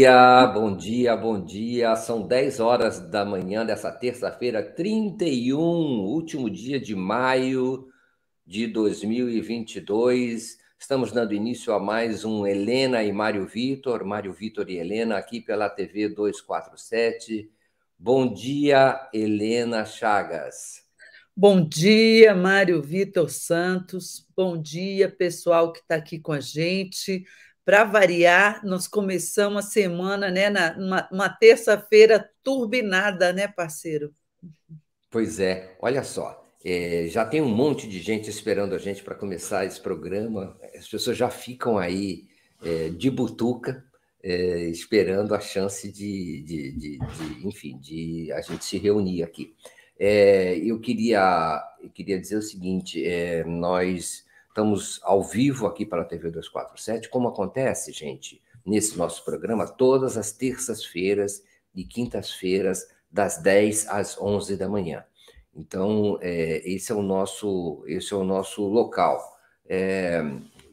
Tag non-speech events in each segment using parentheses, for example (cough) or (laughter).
dia, bom dia, bom dia. São 10 horas da manhã dessa terça-feira, 31, último dia de maio de 2022. Estamos dando início a mais um Helena e Mário Vitor, Mário Vitor e Helena, aqui pela TV 247. Bom dia, Helena Chagas. Bom dia, Mário Vitor Santos. Bom dia, pessoal que está aqui com a gente. Para variar, nós começamos a semana, né, na, uma, uma terça-feira turbinada, né, parceiro? Pois é, olha só, é, já tem um monte de gente esperando a gente para começar esse programa. As pessoas já ficam aí é, de butuca, é, esperando a chance de, de, de, de, enfim, de a gente se reunir aqui. É, eu queria, eu queria dizer o seguinte: é, nós Estamos ao vivo aqui para a TV 247, como acontece, gente, nesse nosso programa, todas as terças-feiras e quintas-feiras, das 10 às 11 da manhã. Então, é, esse, é o nosso, esse é o nosso local. É,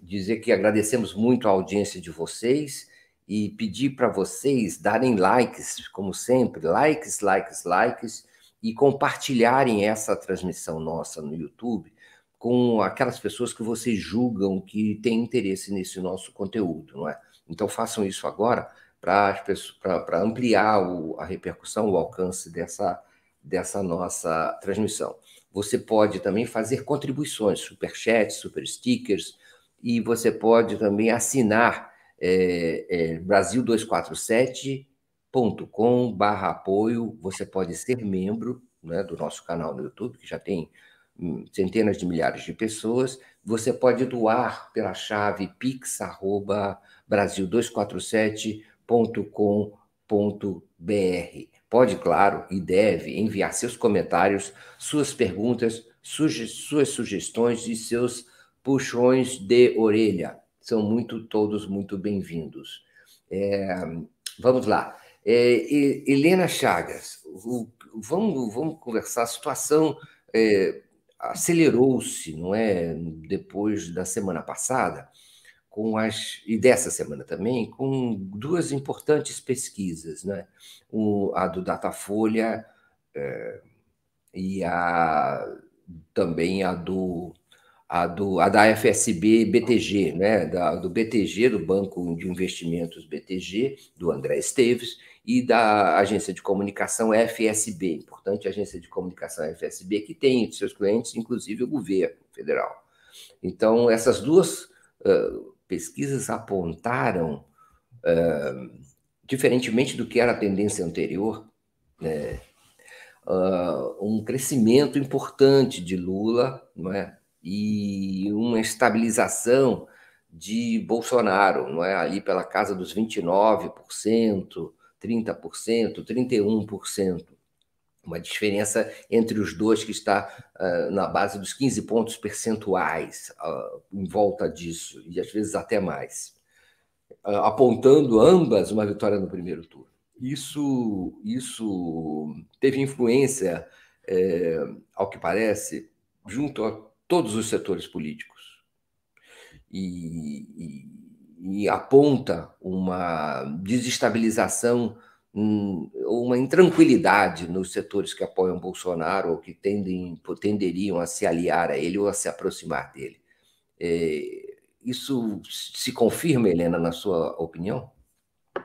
dizer que agradecemos muito a audiência de vocês e pedir para vocês darem likes, como sempre, likes, likes, likes, e compartilharem essa transmissão nossa no YouTube com aquelas pessoas que vocês julgam que têm interesse nesse nosso conteúdo, não é? Então façam isso agora para ampliar o, a repercussão, o alcance dessa, dessa nossa transmissão. Você pode também fazer contribuições, super chats, super stickers, e você pode também assinar é, é, brasil247.com barra apoio, você pode ser membro né, do nosso canal no YouTube, que já tem centenas de milhares de pessoas. Você pode doar pela chave pix@brasil247.com.br. Pode, claro, e deve enviar seus comentários, suas perguntas, suge suas sugestões e seus puxões de orelha. São muito todos muito bem-vindos. É, vamos lá. É, Helena Chagas, vamos, vamos conversar a situação é, acelerou-se, não é, depois da semana passada, com as e dessa semana também, com duas importantes pesquisas, né? O, a do Datafolha é, e a também a do a, do, a da FSB BTG, né? Da, do BTG, do Banco de Investimentos BTG, do André Esteves, e da agência de comunicação FSB, importante agência de comunicação FSB, que tem entre seus clientes, inclusive, o governo federal. Então, essas duas uh, pesquisas apontaram, uh, diferentemente do que era a tendência anterior, né, uh, um crescimento importante de Lula não é? e uma estabilização de Bolsonaro, não é? ali pela casa dos 29%, 30%, 31%. Uma diferença entre os dois que está uh, na base dos 15 pontos percentuais uh, em volta disso, e às vezes até mais, uh, apontando ambas uma vitória no primeiro turno. Isso, isso teve influência, é, ao que parece, junto a todos os setores políticos. E, e e aponta uma desestabilização, uma intranquilidade nos setores que apoiam Bolsonaro ou que tendem, tenderiam a se aliar a ele ou a se aproximar dele. É, isso se confirma, Helena, na sua opinião?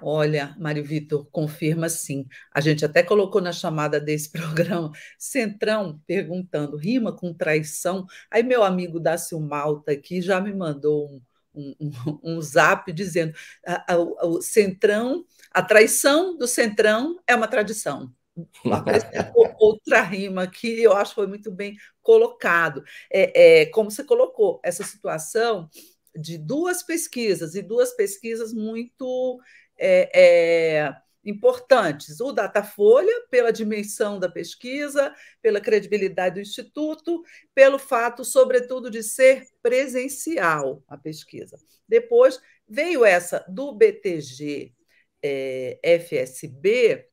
Olha, Mário Vitor, confirma sim. A gente até colocou na chamada desse (laughs) programa Centrão perguntando, rima com traição? Aí meu amigo Dácio Malta aqui já me mandou um, um, um, (laughs) um zap dizendo a, a, o Centrão, a traição do Centrão é uma tradição. (laughs) outra rima que eu acho que foi muito bem colocado. É, é, como você colocou, essa situação de duas pesquisas, e duas pesquisas muito é, é importantes. O Datafolha, pela dimensão da pesquisa, pela credibilidade do Instituto, pelo fato, sobretudo, de ser presencial a pesquisa. Depois veio essa do BTG é, FSB,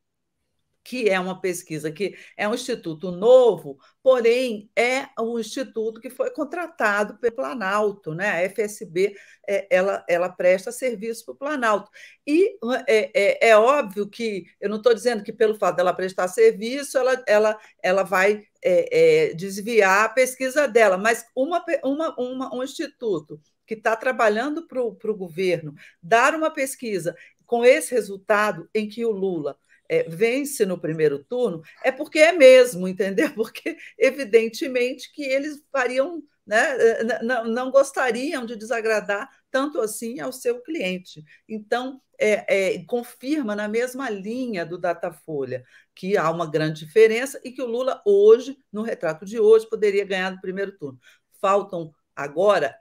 que é uma pesquisa que é um instituto novo, porém é um instituto que foi contratado pelo Planalto, né? A FSB é, ela, ela presta serviço para o Planalto. E é, é, é, óbvio que eu não estou dizendo que pelo fato dela prestar serviço, ela, ela, ela vai é, é, desviar a pesquisa dela, mas uma, uma, uma um instituto que está trabalhando para o governo dar uma pesquisa com esse resultado em que o Lula é, vence no primeiro turno, é porque é mesmo, entendeu? (laughs) Porque, evidentemente, que eles fariam, né, não, não gostariam de desagradar tanto assim ao seu cliente. Então, é, é, confirma na mesma linha do Datafolha que há uma grande diferença e que o Lula, hoje, no retrato de hoje, poderia ganhar no primeiro turno. Faltam Agora,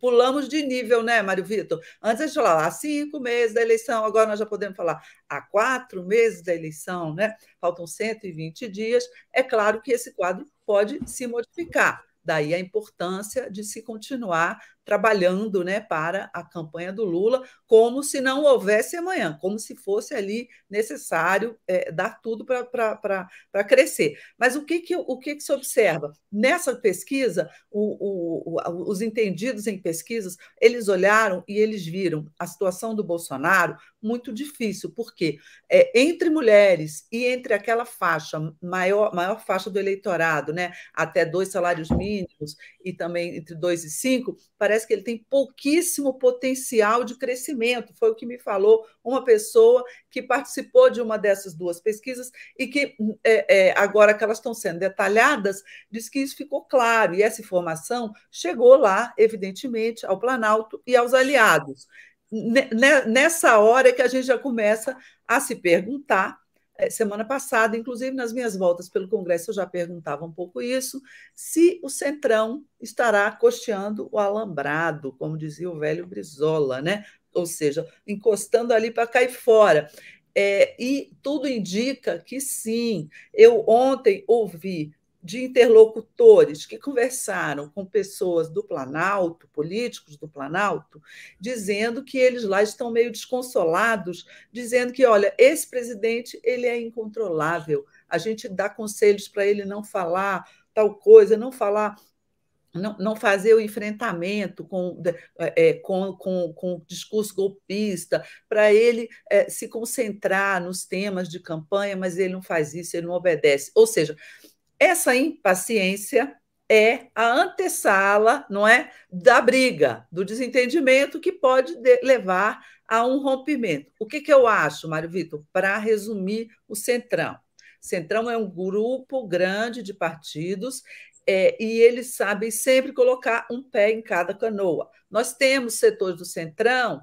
pulamos de nível, né, Mário Vitor? Antes a gente falava há cinco meses da eleição, agora nós já podemos falar há quatro meses da eleição, né? Faltam 120 dias. É claro que esse quadro pode se modificar. Daí a importância de se continuar trabalhando né, para a campanha do Lula, como se não houvesse amanhã, como se fosse ali necessário é, dar tudo para crescer. Mas o que, que, o que, que se observa? Nessa pesquisa, o, o, os entendidos em pesquisas, eles olharam e eles viram a situação do Bolsonaro muito difícil, porque é, entre mulheres e entre aquela faixa, maior, maior faixa do eleitorado, né, até dois salários mínimos, e também entre dois e cinco, parece que ele tem pouquíssimo potencial de crescimento. Foi o que me falou uma pessoa que participou de uma dessas duas pesquisas e que, é, é, agora que elas estão sendo detalhadas, diz que isso ficou claro, e essa informação chegou lá, evidentemente, ao Planalto e aos aliados nessa hora que a gente já começa a se perguntar. É, semana passada, inclusive nas minhas voltas pelo Congresso, eu já perguntava um pouco isso, se o Centrão estará costeando o alambrado, como dizia o velho Brizola, né? ou seja, encostando ali para cair fora. É, e tudo indica que sim. Eu ontem ouvi de interlocutores que conversaram com pessoas do Planalto, políticos do Planalto, dizendo que eles lá estão meio desconsolados, dizendo que, olha, esse presidente ele é incontrolável, a gente dá conselhos para ele não falar tal coisa, não falar não, não, fazer o enfrentamento com, é, com, com, com discurso golpista, para ele é, se concentrar nos temas de campanha, mas ele não faz isso, ele não obedece. Ou seja, essa impaciência é a antessala, não é, da briga, do desentendimento que pode levar a um rompimento. O que, que eu acho, Mário Vitor, para resumir o Centrão? Centrão é um grupo grande de partidos é, e eles sabem sempre colocar um pé em cada canoa. Nós temos setores do Centrão,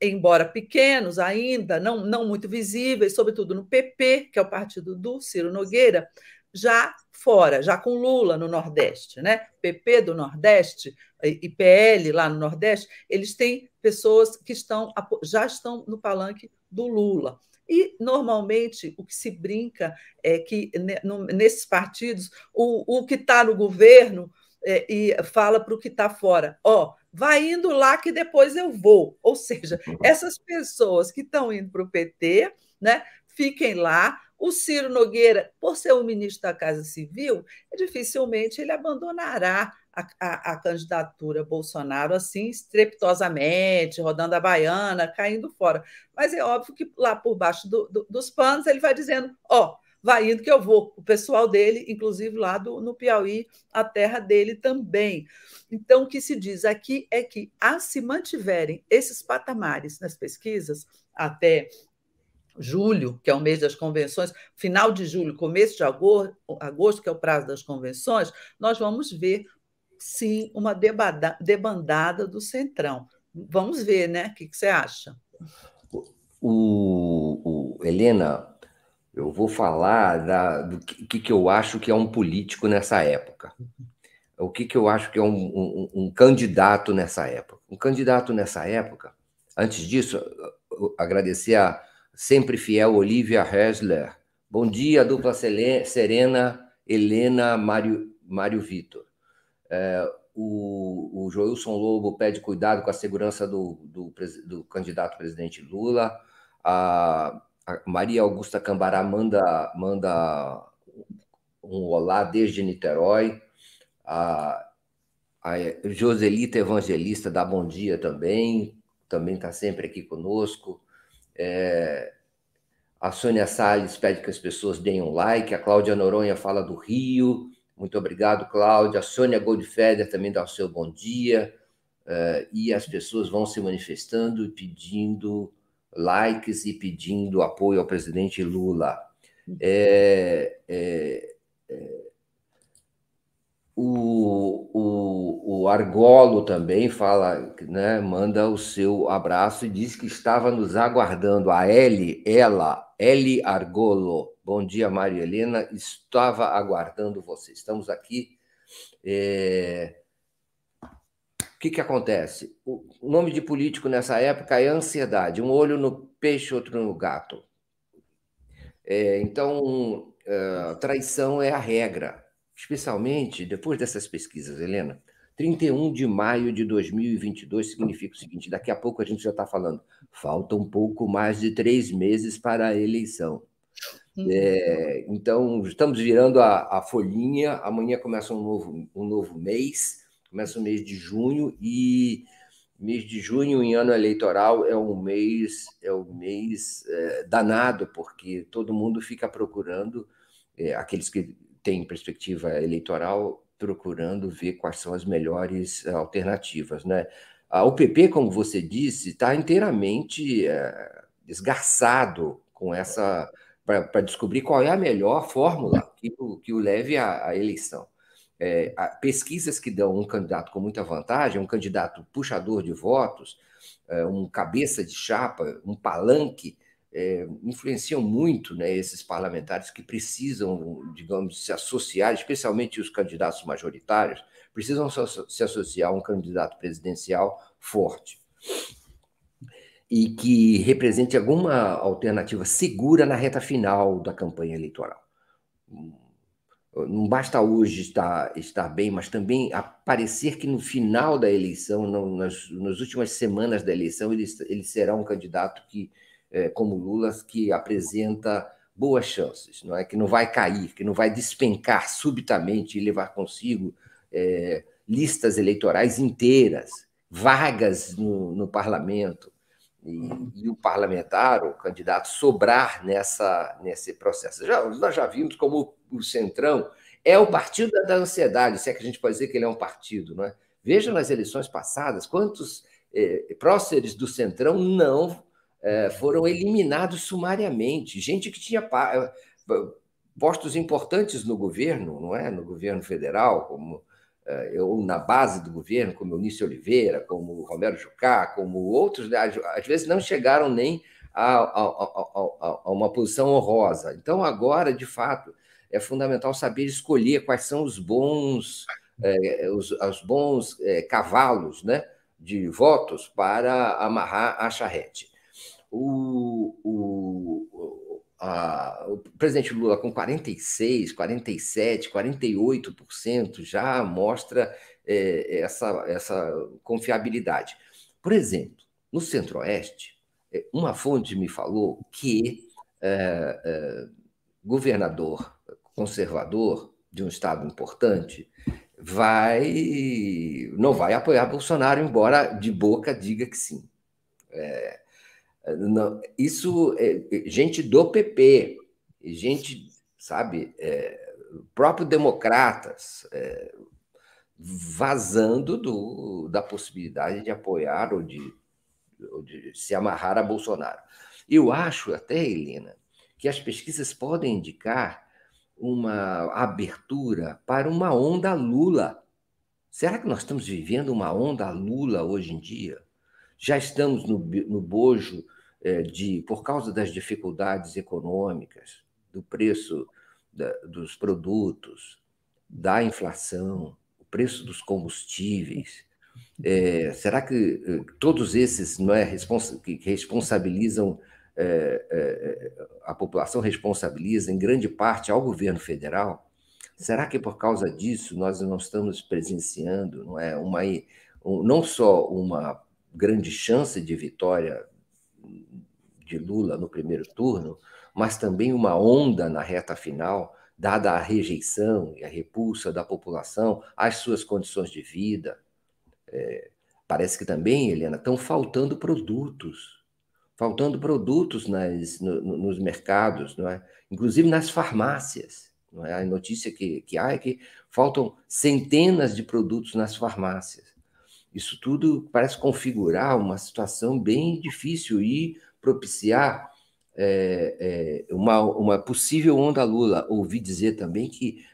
embora pequenos ainda, não, não muito visíveis, sobretudo no PP, que é o partido do Ciro Nogueira, já fora, já com Lula no Nordeste, né? PP do Nordeste e PL lá no Nordeste, eles têm pessoas que estão já estão no palanque do Lula. E, normalmente, o que se brinca é que, nesses partidos, o, o que está no governo é, e fala para o que está fora: ó, oh, vai indo lá que depois eu vou. Ou seja, essas pessoas que estão indo para o PT, né, fiquem lá, o Ciro Nogueira, por ser o ministro da Casa Civil, dificilmente ele abandonará a, a, a, candidatura Bolsonaro assim, estrepitosamente, rodando a baiana, caindo fora. Mas é óbvio que lá por baixo do, do, dos panos ele vai dizendo: ó, oh, vai indo que eu vou. O pessoal dele, inclusive lá do, no Piauí, a terra dele também. Então, o que se diz aqui é que, a se mantiverem esses patamares nas pesquisas, até julho, que é o mês das convenções, final de julho, começo de agosto, que é o prazo das convenções, nós vamos ver, sim, uma debandada do Centrão. Vamos ver, né? O que, você acha? O, o, Helena, eu vou falar da, do que, que eu acho que é um político nessa época. O que, que eu acho que é um, um, um candidato nessa época. Um candidato nessa época, antes disso, agradecer a sempre fiel Olivia Hessler. Bom dia, dupla Serena, Helena, Mário, Mário Vitor. É, o, o Joilson Lobo pede cuidado com a segurança do, do, do candidato presidente Lula. A, a Maria Augusta Cambará manda, manda um olá desde Niterói. A, a Joselita Evangelista dá bom dia também, também está sempre aqui conosco. É, a Sônia Salles pede que as pessoas deem um like. A Cláudia Noronha fala do Rio. Muito obrigado, Cláudia. A Sônia Goldfeder também dá o seu bom dia. Uh, e as pessoas vão se manifestando e pedindo likes e pedindo apoio ao presidente Lula. É, é, é, o, o, o, Argolo também fala, né, manda o seu abraço e diz que estava nos aguardando. A Eli, ela, Eli Argolo. Bom dia, Maria Helena. Estava aguardando você. Estamos aqui. É... O que, que acontece? O nome de político nessa época é ansiedade. Um olho no peixe, outro no gato. É, então, é, traição é a regra especialmente depois dessas pesquisas, Helena. 31 de maio de 2022 significa o seguinte: daqui a pouco a gente já está falando, falta um pouco mais de três meses para a eleição. Uhum. É, então, estamos virando a, a, folhinha, amanhã começa um novo, um novo mês, começa o mês de junho, e mês de junho em ano eleitoral é um mês, é um mês é, danado, porque todo mundo fica procurando, é, aqueles que tem perspectiva eleitoral procurando ver quais são as melhores eh, alternativas. Né? O PP, como você disse, está inteiramente é, esgarçado com essa para descobrir qual é a melhor fórmula que o, que o leve à, à eleição. É, pesquisas que dão um candidato com muita vantagem, um candidato puxador de votos, é, um cabeça de chapa, um palanque, é, influenciam muito né, esses parlamentares que precisam, digamos, se associar, especialmente os candidatos majoritários, precisam se associar a um candidato presidencial forte e que represente alguma alternativa segura na reta final da campanha eleitoral. Não basta hoje estar, estar bem, mas também parecer que no final da eleição, nas, nas últimas semanas da eleição, ele, ele será um candidato que é, como Lula, que apresenta boas chances, não é que não vai cair, que não vai despencar subitamente e levar consigo é, listas eleitorais inteiras, vagas no, no parlamento e, e, o parlamentar, o candidato, sobrar nessa nesse processo. Já, nós já vimos como o Centrão é o partido da ansiedade, se é que a gente pode dizer que ele é um partido, não é? Veja nas eleições passadas quantos é, próceres do Centrão não foram eliminados sumariamente. Gente que tinha é, postos importantes no governo, não é? No governo federal, como é, ou na base do governo, como Eunício Oliveira, como Romero Jucá, como outros, né? às vezes não chegaram nem a, a, a, a, uma posição honrosa. Então, agora, de fato, é fundamental saber escolher quais são os bons, os, os, bons cavalos né, de votos para amarrar a charrete o, o, a, o presidente Lula com 46, 47, 48% já mostra é, essa, essa confiabilidade. Por exemplo, no Centro-Oeste, é, uma fonte me falou que é, é, governador conservador de um estado importante vai não vai apoiar Bolsonaro, embora de boca diga que sim. É, não, isso é gente do PP, gente, sabe, é, próprio democratas, é, vazando do, da possibilidade de apoiar ou de, ou de se amarrar a Bolsonaro. Eu acho até, Helena, que as pesquisas podem indicar uma abertura para uma onda Lula. Será que nós estamos vivendo uma onda Lula hoje em dia? Já estamos no, no bojo é, de, por causa das dificuldades econômicas, do preço da, dos produtos, da inflação, o preço dos combustíveis. É, será que é, todos esses não é, que responsabilizam é, é, a população responsabiliza em grande parte ao governo federal? Será que por causa disso nós não estamos presenciando não é uma um, não só uma grande chance de vitória de Lula no primeiro turno, mas também uma onda na reta final, dada a rejeição e a repulsa da população às suas condições de vida. É, parece que também, Helena, estão faltando produtos, faltando produtos nas, no, nos mercados, não é? inclusive nas farmácias. Não é? A notícia que, que há é que faltam centenas de produtos nas farmácias. Isso tudo parece configurar uma situação bem difícil e propiciar é, é, uma, uma possível onda Lula. Ouvi dizer também que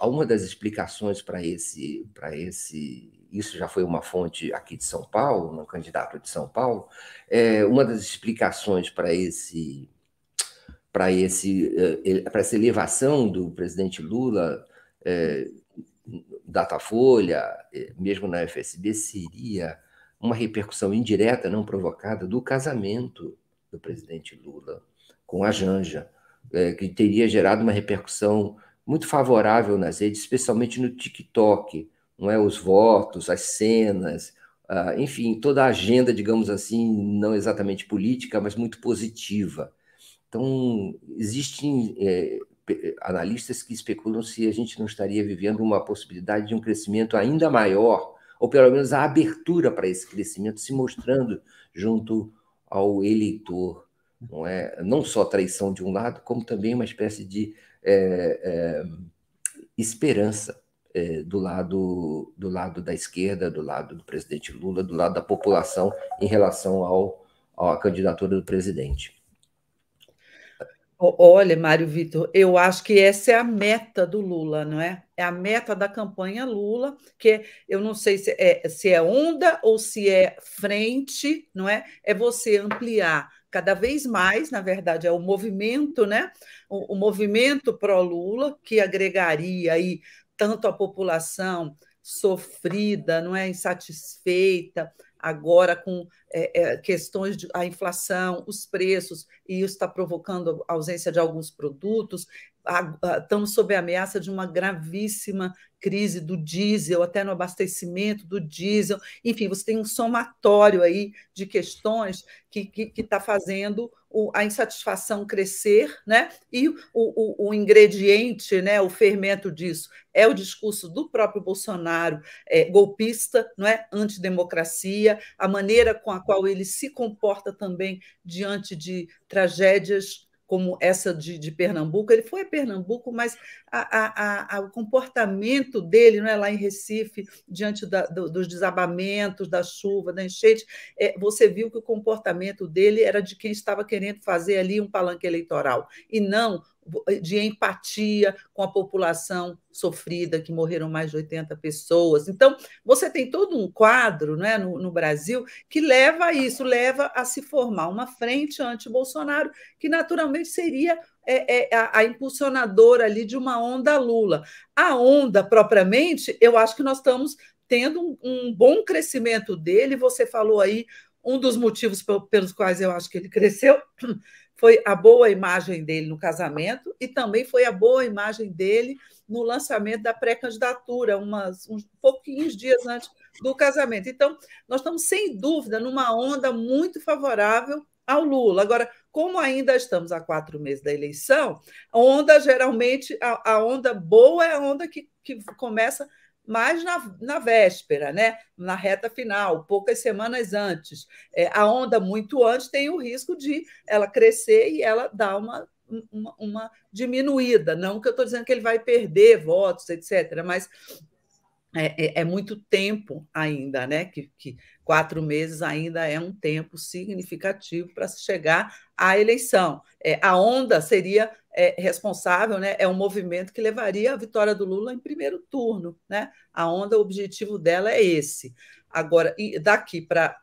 uma das explicações para esse, para esse, isso já foi uma fonte aqui de São Paulo, um candidato de São Paulo, é, uma das explicações para esse para esse é, para essa elevação do presidente Lula é, Datafolha, é, mesmo na FSB, seria uma repercussão indireta, não provocada, do casamento do presidente Lula com a Janja, é, que teria gerado uma repercussão muito favorável nas redes, especialmente no TikTok, não é? Os votos, as cenas, uh, enfim, toda a agenda, digamos assim, não exatamente política, mas muito positiva. Então, existem é, analistas que especulam se a gente não estaria vivendo uma possibilidade de um crescimento ainda maior, ou pelo menos a abertura para esse crescimento se mostrando junto ao eleitor. Não, é? não só traição de um lado, como também uma espécie de é, é, esperança é, do, lado, do lado da esquerda, do lado do presidente Lula, do lado da população em relação ao, à candidatura do presidente. Olha, Mário Vitor, eu acho que essa é a meta do Lula, não é? É a meta da campanha Lula, que eu não sei se é, se é onda ou se é frente, não é? É você ampliar cada vez mais, na verdade, é o movimento, né? O, o movimento pró-Lula, que agregaria aí tanto a população sofrida, não é insatisfeita, agora com é, é, questões de a inflação, os preços, e isso está provocando a ausência de alguns produtos. Estamos sob a ameaça de uma gravíssima crise do diesel, até no abastecimento do diesel. Enfim, você tem um somatório aí de questões que está fazendo o, a insatisfação crescer, né? E o, o, o, ingrediente, né, o fermento disso é o discurso do próprio Bolsonaro, é, golpista, não é? Antidemocracia, a maneira com a qual ele se comporta também diante de tragédias como essa de, de, Pernambuco. Ele foi a Pernambuco, mas a, a, a, o comportamento dele não é lá em Recife, diante da, do, dos desabamentos, da chuva, da enchente, é, você viu que o comportamento dele era de quem estava querendo fazer ali um palanque eleitoral, e não de empatia com a população sofrida, que morreram mais de 80 pessoas. Então, você tem todo um quadro né, no, no Brasil que leva a isso, leva a se formar uma frente anti-Bolsonaro, que naturalmente seria é, é, a, a, impulsionadora ali de uma onda Lula. A onda, propriamente, eu acho que nós estamos tendo um, um bom crescimento dele. Você falou aí um dos motivos pelos quais eu acho que ele cresceu foi a boa imagem dele no casamento e também foi a boa imagem dele no lançamento da pré-candidatura, uns pouquinhos dias antes do casamento. Então, nós estamos, sem dúvida, numa onda muito favorável ao Lula. Agora, como ainda estamos a quatro meses da eleição, onda geralmente, a, a onda boa é a onda que, que começa mas na, na véspera, né? na reta final, poucas semanas antes. É, a onda muito antes tem o risco de ela crescer e ela dar uma, uma, uma diminuída. Não que eu estou dizendo que ele vai perder votos, etc., mas é, é, é, muito tempo ainda, né? Que, que, quatro meses ainda é um tempo significativo para se chegar à eleição. É, a onda seria é, responsável, né? É um movimento que levaria a vitória do Lula em primeiro turno, né? A onda, o objetivo dela é esse. Agora, daqui para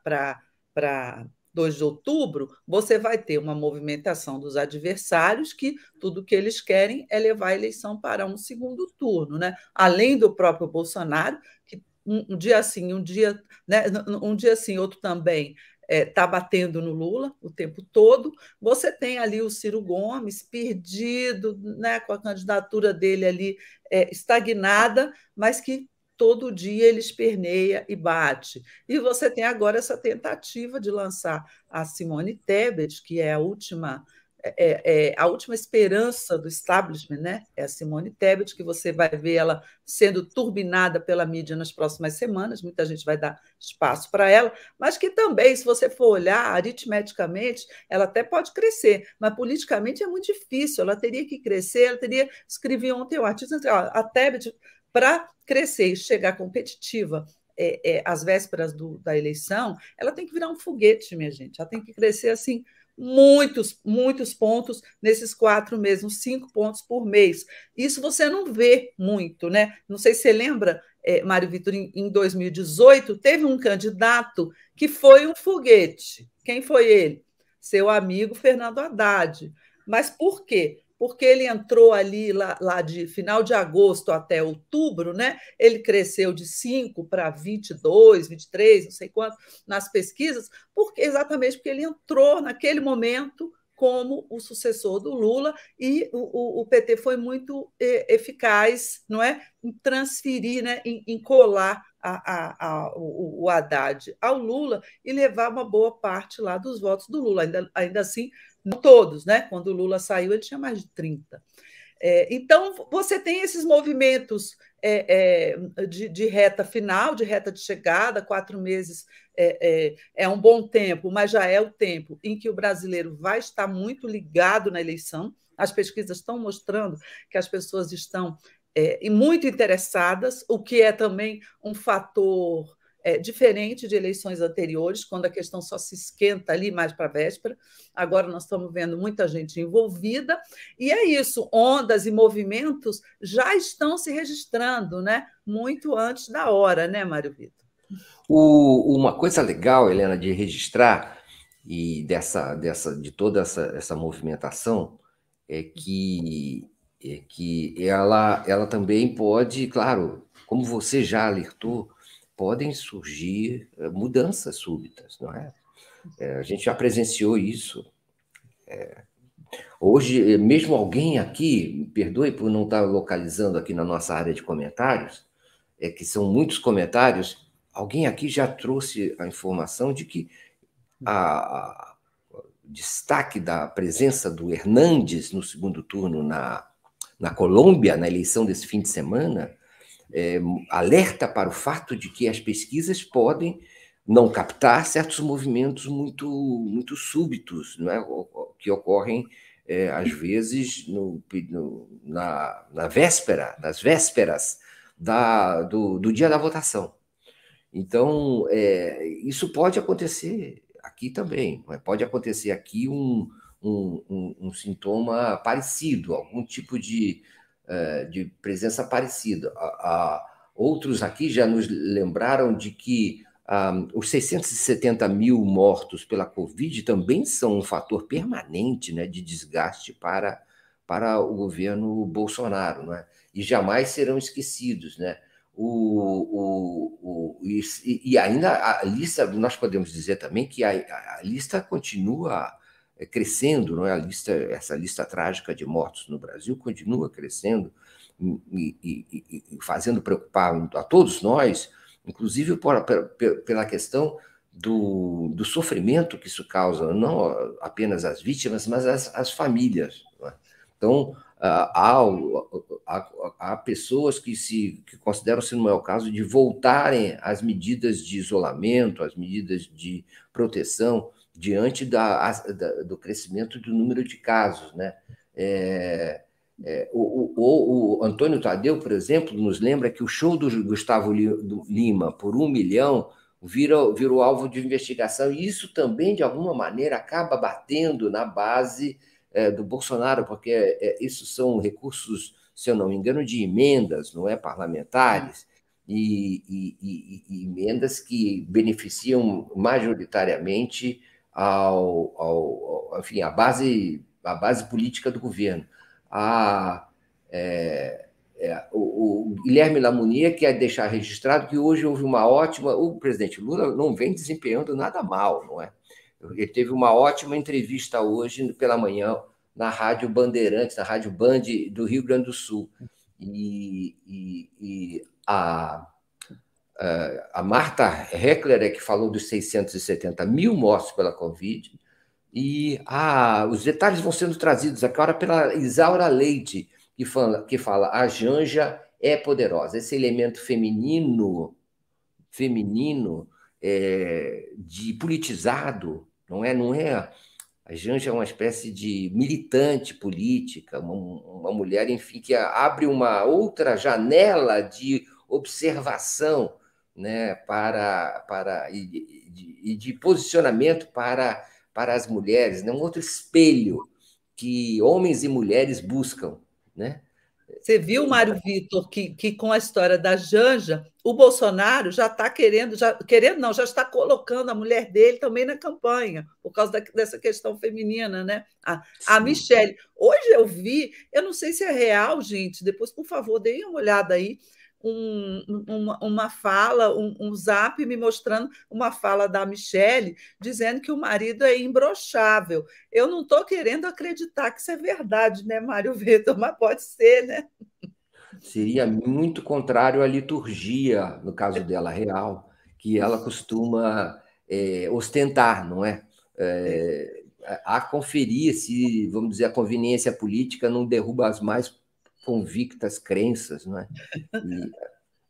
2 de outubro, você vai ter uma movimentação dos adversários que tudo que eles querem é levar a eleição para um segundo turno, né? Além do próprio Bolsonaro, que um, dia assim, um dia, né, um dia assim, outro também está é, tá batendo no Lula o tempo todo. Você tem ali o Ciro Gomes perdido, né, com a candidatura dele ali é, estagnada, mas que todo dia ele esperneia e bate. E você tem agora essa tentativa de lançar a Simone Tebet, que é a última é, é, é, a última esperança do establishment, né? É a Simone Tebet, que você vai ver ela sendo turbinada pela mídia nas próximas semanas, muita gente vai dar espaço para ela, mas que também, se você for olhar aritmeticamente, ela até pode crescer, mas politicamente é muito difícil, ela teria que crescer, ela teria. Escrevi ontem um artigo, a Tebet, para crescer e chegar competitiva é, é, às vésperas do, da eleição, ela tem que virar um foguete, minha gente, ela tem que crescer assim muitos, muitos pontos nesses quatro meses, uns cinco pontos por mês. Isso você não vê muito, né? Não sei se você lembra, é, Mário Vitor, em, em 2018, teve um candidato que foi um foguete. Quem foi ele? Seu amigo Fernando Haddad. Mas por quê? Porque ele entrou ali lá, lá, de final de agosto até outubro, né? Ele cresceu de 5 para 22, 23, não sei quanto, nas pesquisas, porque exatamente porque ele entrou naquele momento como o sucessor do Lula e o, o, PT foi muito eficaz, não é, em transferir, né, em, em colar a, a, a, o, o Haddad ao Lula e levar uma boa parte lá dos votos do Lula. Ainda, ainda assim, não todos, né? Quando o Lula saiu, ele tinha mais de 30. É, então, você tem esses movimentos é, é, de, de, reta final, de reta de chegada, quatro meses é, é, é, um bom tempo, mas já é o tempo em que o brasileiro vai estar muito ligado na eleição. As pesquisas estão mostrando que as pessoas estão é, muito interessadas, o que é também um fator é, diferente de eleições anteriores, quando a questão só se esquenta ali mais para a véspera. Agora nós estamos vendo muita gente envolvida, e é isso, ondas e movimentos já estão se registrando, né? Muito antes da hora, né, Mário Vitor? O, uma coisa legal, Helena, de registrar e dessa, dessa, de toda essa, essa movimentação é que, é que ela, ela também pode, claro, como você já alertou, podem surgir eh, mudanças súbitas, não é? é a gente já presenciou isso. É, hoje, mesmo alguém aqui, perdoe por não estar localizando aqui na nossa área de comentários, é que são muitos comentários, alguém aqui já trouxe a informação de que a, a destaque da presença do Hernandes no segundo turno na, na Colômbia, na eleição desse fim de semana, é, alerta para o fato de que as pesquisas podem não captar certos movimentos muito, muito súbitos, não é? que ocorrem, é, às vezes, no, no, na, na véspera, nas vésperas da, do, do dia da votação. Então, é, isso pode acontecer aqui também, é? pode acontecer aqui um, um, um, um sintoma parecido, algum tipo de de presença parecida. outros aqui já nos lembraram de que um, os 670 mil mortos pela Covid também são um fator permanente né, de desgaste para, para o governo Bolsonaro, né? e jamais serão esquecidos. Né? O, o, o, e, e, ainda a lista, nós podemos dizer também que a, a lista continua crescendo, não é? A lista, essa lista trágica de mortos no Brasil continua crescendo e, e, e fazendo preocupar a todos nós, inclusive por, pela questão do, do, sofrimento que isso causa, não apenas às vítimas, mas às, às famílias. É? Então, há, há, há, pessoas que se que consideram, se não é o caso, de voltarem às medidas de isolamento, às medidas de proteção, diante da, da, do crescimento do número de casos. Né? É, é, o, o, o, Antônio Tadeu, por exemplo, nos lembra que o show do Gustavo Lima por um milhão vira, virou alvo de investigação, e isso também, de alguma maneira, acaba batendo na base é, do Bolsonaro, porque é, isso são recursos, se eu não me engano, de emendas, não é? Parlamentares. E, e, e, e emendas que beneficiam majoritariamente ao, ao, enfim, a base, a base política do governo. A, é, é, o, o, Guilherme Lamounier quer deixar registrado que hoje houve uma ótima. O presidente Lula não vem desempenhando nada mal, não é? Ele teve uma ótima entrevista hoje pela manhã na Rádio Bandeirantes, na Rádio Band do Rio Grande do Sul. E, e, e a, a Marta Heckler é que falou dos 670 mil mortos pela Covid, e ah, os detalhes vão sendo trazidos agora pela Isaura Leite, que fala, que fala a Janja é poderosa. Esse elemento feminino, feminino, é, de politizado, não é? Não é. A Janja é uma espécie de militante política, uma, uma mulher, enfim, que abre uma outra janela de observação, né, para, para e de, e de posicionamento para para as mulheres, né? um outro espelho que homens e mulheres buscam. Né? Você viu, Mário Vitor, que, que com a história da Janja, o Bolsonaro já está querendo, já, querendo não, já está colocando a mulher dele também na campanha, por causa da, dessa questão feminina, né? A, a Michelle. Hoje eu vi, eu não sei se é real, gente, depois, por favor, deem uma olhada aí um, uma, uma fala, um, um zap me mostrando uma fala da Michelle dizendo que o marido é imbrochável. Eu não estou querendo acreditar que isso é verdade, né, Mário Vitor? Mas pode ser, né? Seria muito contrário à liturgia, no caso dela, real, que ela costuma é, ostentar, não é? é a conferir se, vamos dizer, a conveniência política não derruba as mais convictas crenças, não é?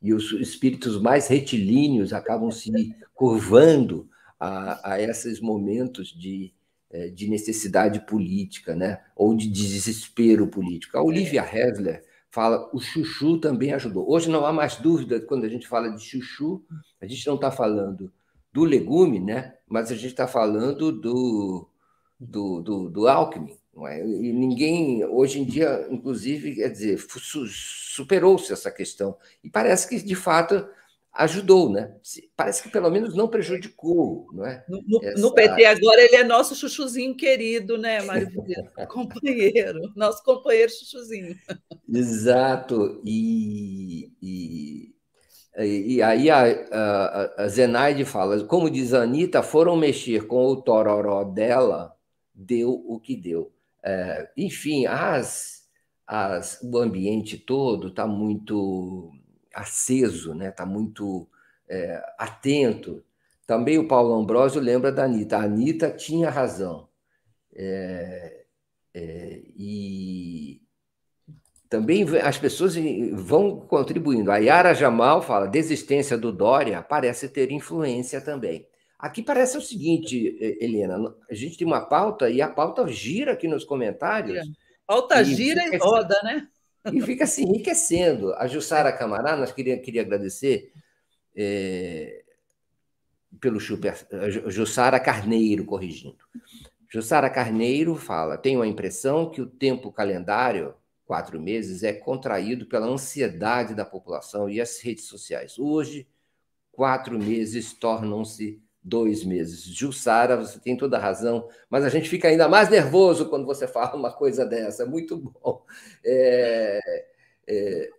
E, e os espíritos mais retilíneos acabam se curvando a, a esses momentos de, eh, de necessidade política, né? Ou de desespero político. A Olivia Hessler fala o chuchu também ajudou. Hoje não há mais dúvida quando a gente fala de chuchu, a gente não está falando do legume, né? Mas a gente está falando do, do, do, do Alckmin, é? E ninguém, hoje em dia, inclusive, quer dizer, superou-se essa questão. E parece que, de fato, ajudou, né? Parece que pelo menos não prejudicou, não é? No, no, Essa... no PT agora ele é nosso chuchuzinho querido, né, Mário (laughs) companheiro, nosso companheiro chuchuzinho. Exato. E, e, e aí a, a, a Zenaide fala, como diz a Anitta, foram mexer com o tororó dela, deu o que deu. É, enfim, as, as, o ambiente todo está muito aceso, está né? Tá muito é, atento. Também o Paulo Ambrosio lembra da Anitta. A Anitta tinha razão. É, é, e também as pessoas vão contribuindo. A Yara Jamal fala: desistência do Dória parece ter influência também. Aqui parece o seguinte, Helena, a gente tem uma pauta e a pauta gira aqui nos comentários. Pauta e gira e roda, né? E fica se enriquecendo. A Jussara Camará, nós queria, queria agradecer é, pelo super. Jussara Carneiro, corrigindo. Jussara Carneiro fala: tenho a impressão que o tempo calendário, quatro meses, é contraído pela ansiedade da população e as redes sociais. Hoje, quatro meses tornam-se dois meses. Jussara, você tem toda a razão, mas a gente fica ainda mais nervoso quando você (laughs) fala uma coisa dessa. Muito bom. É, é,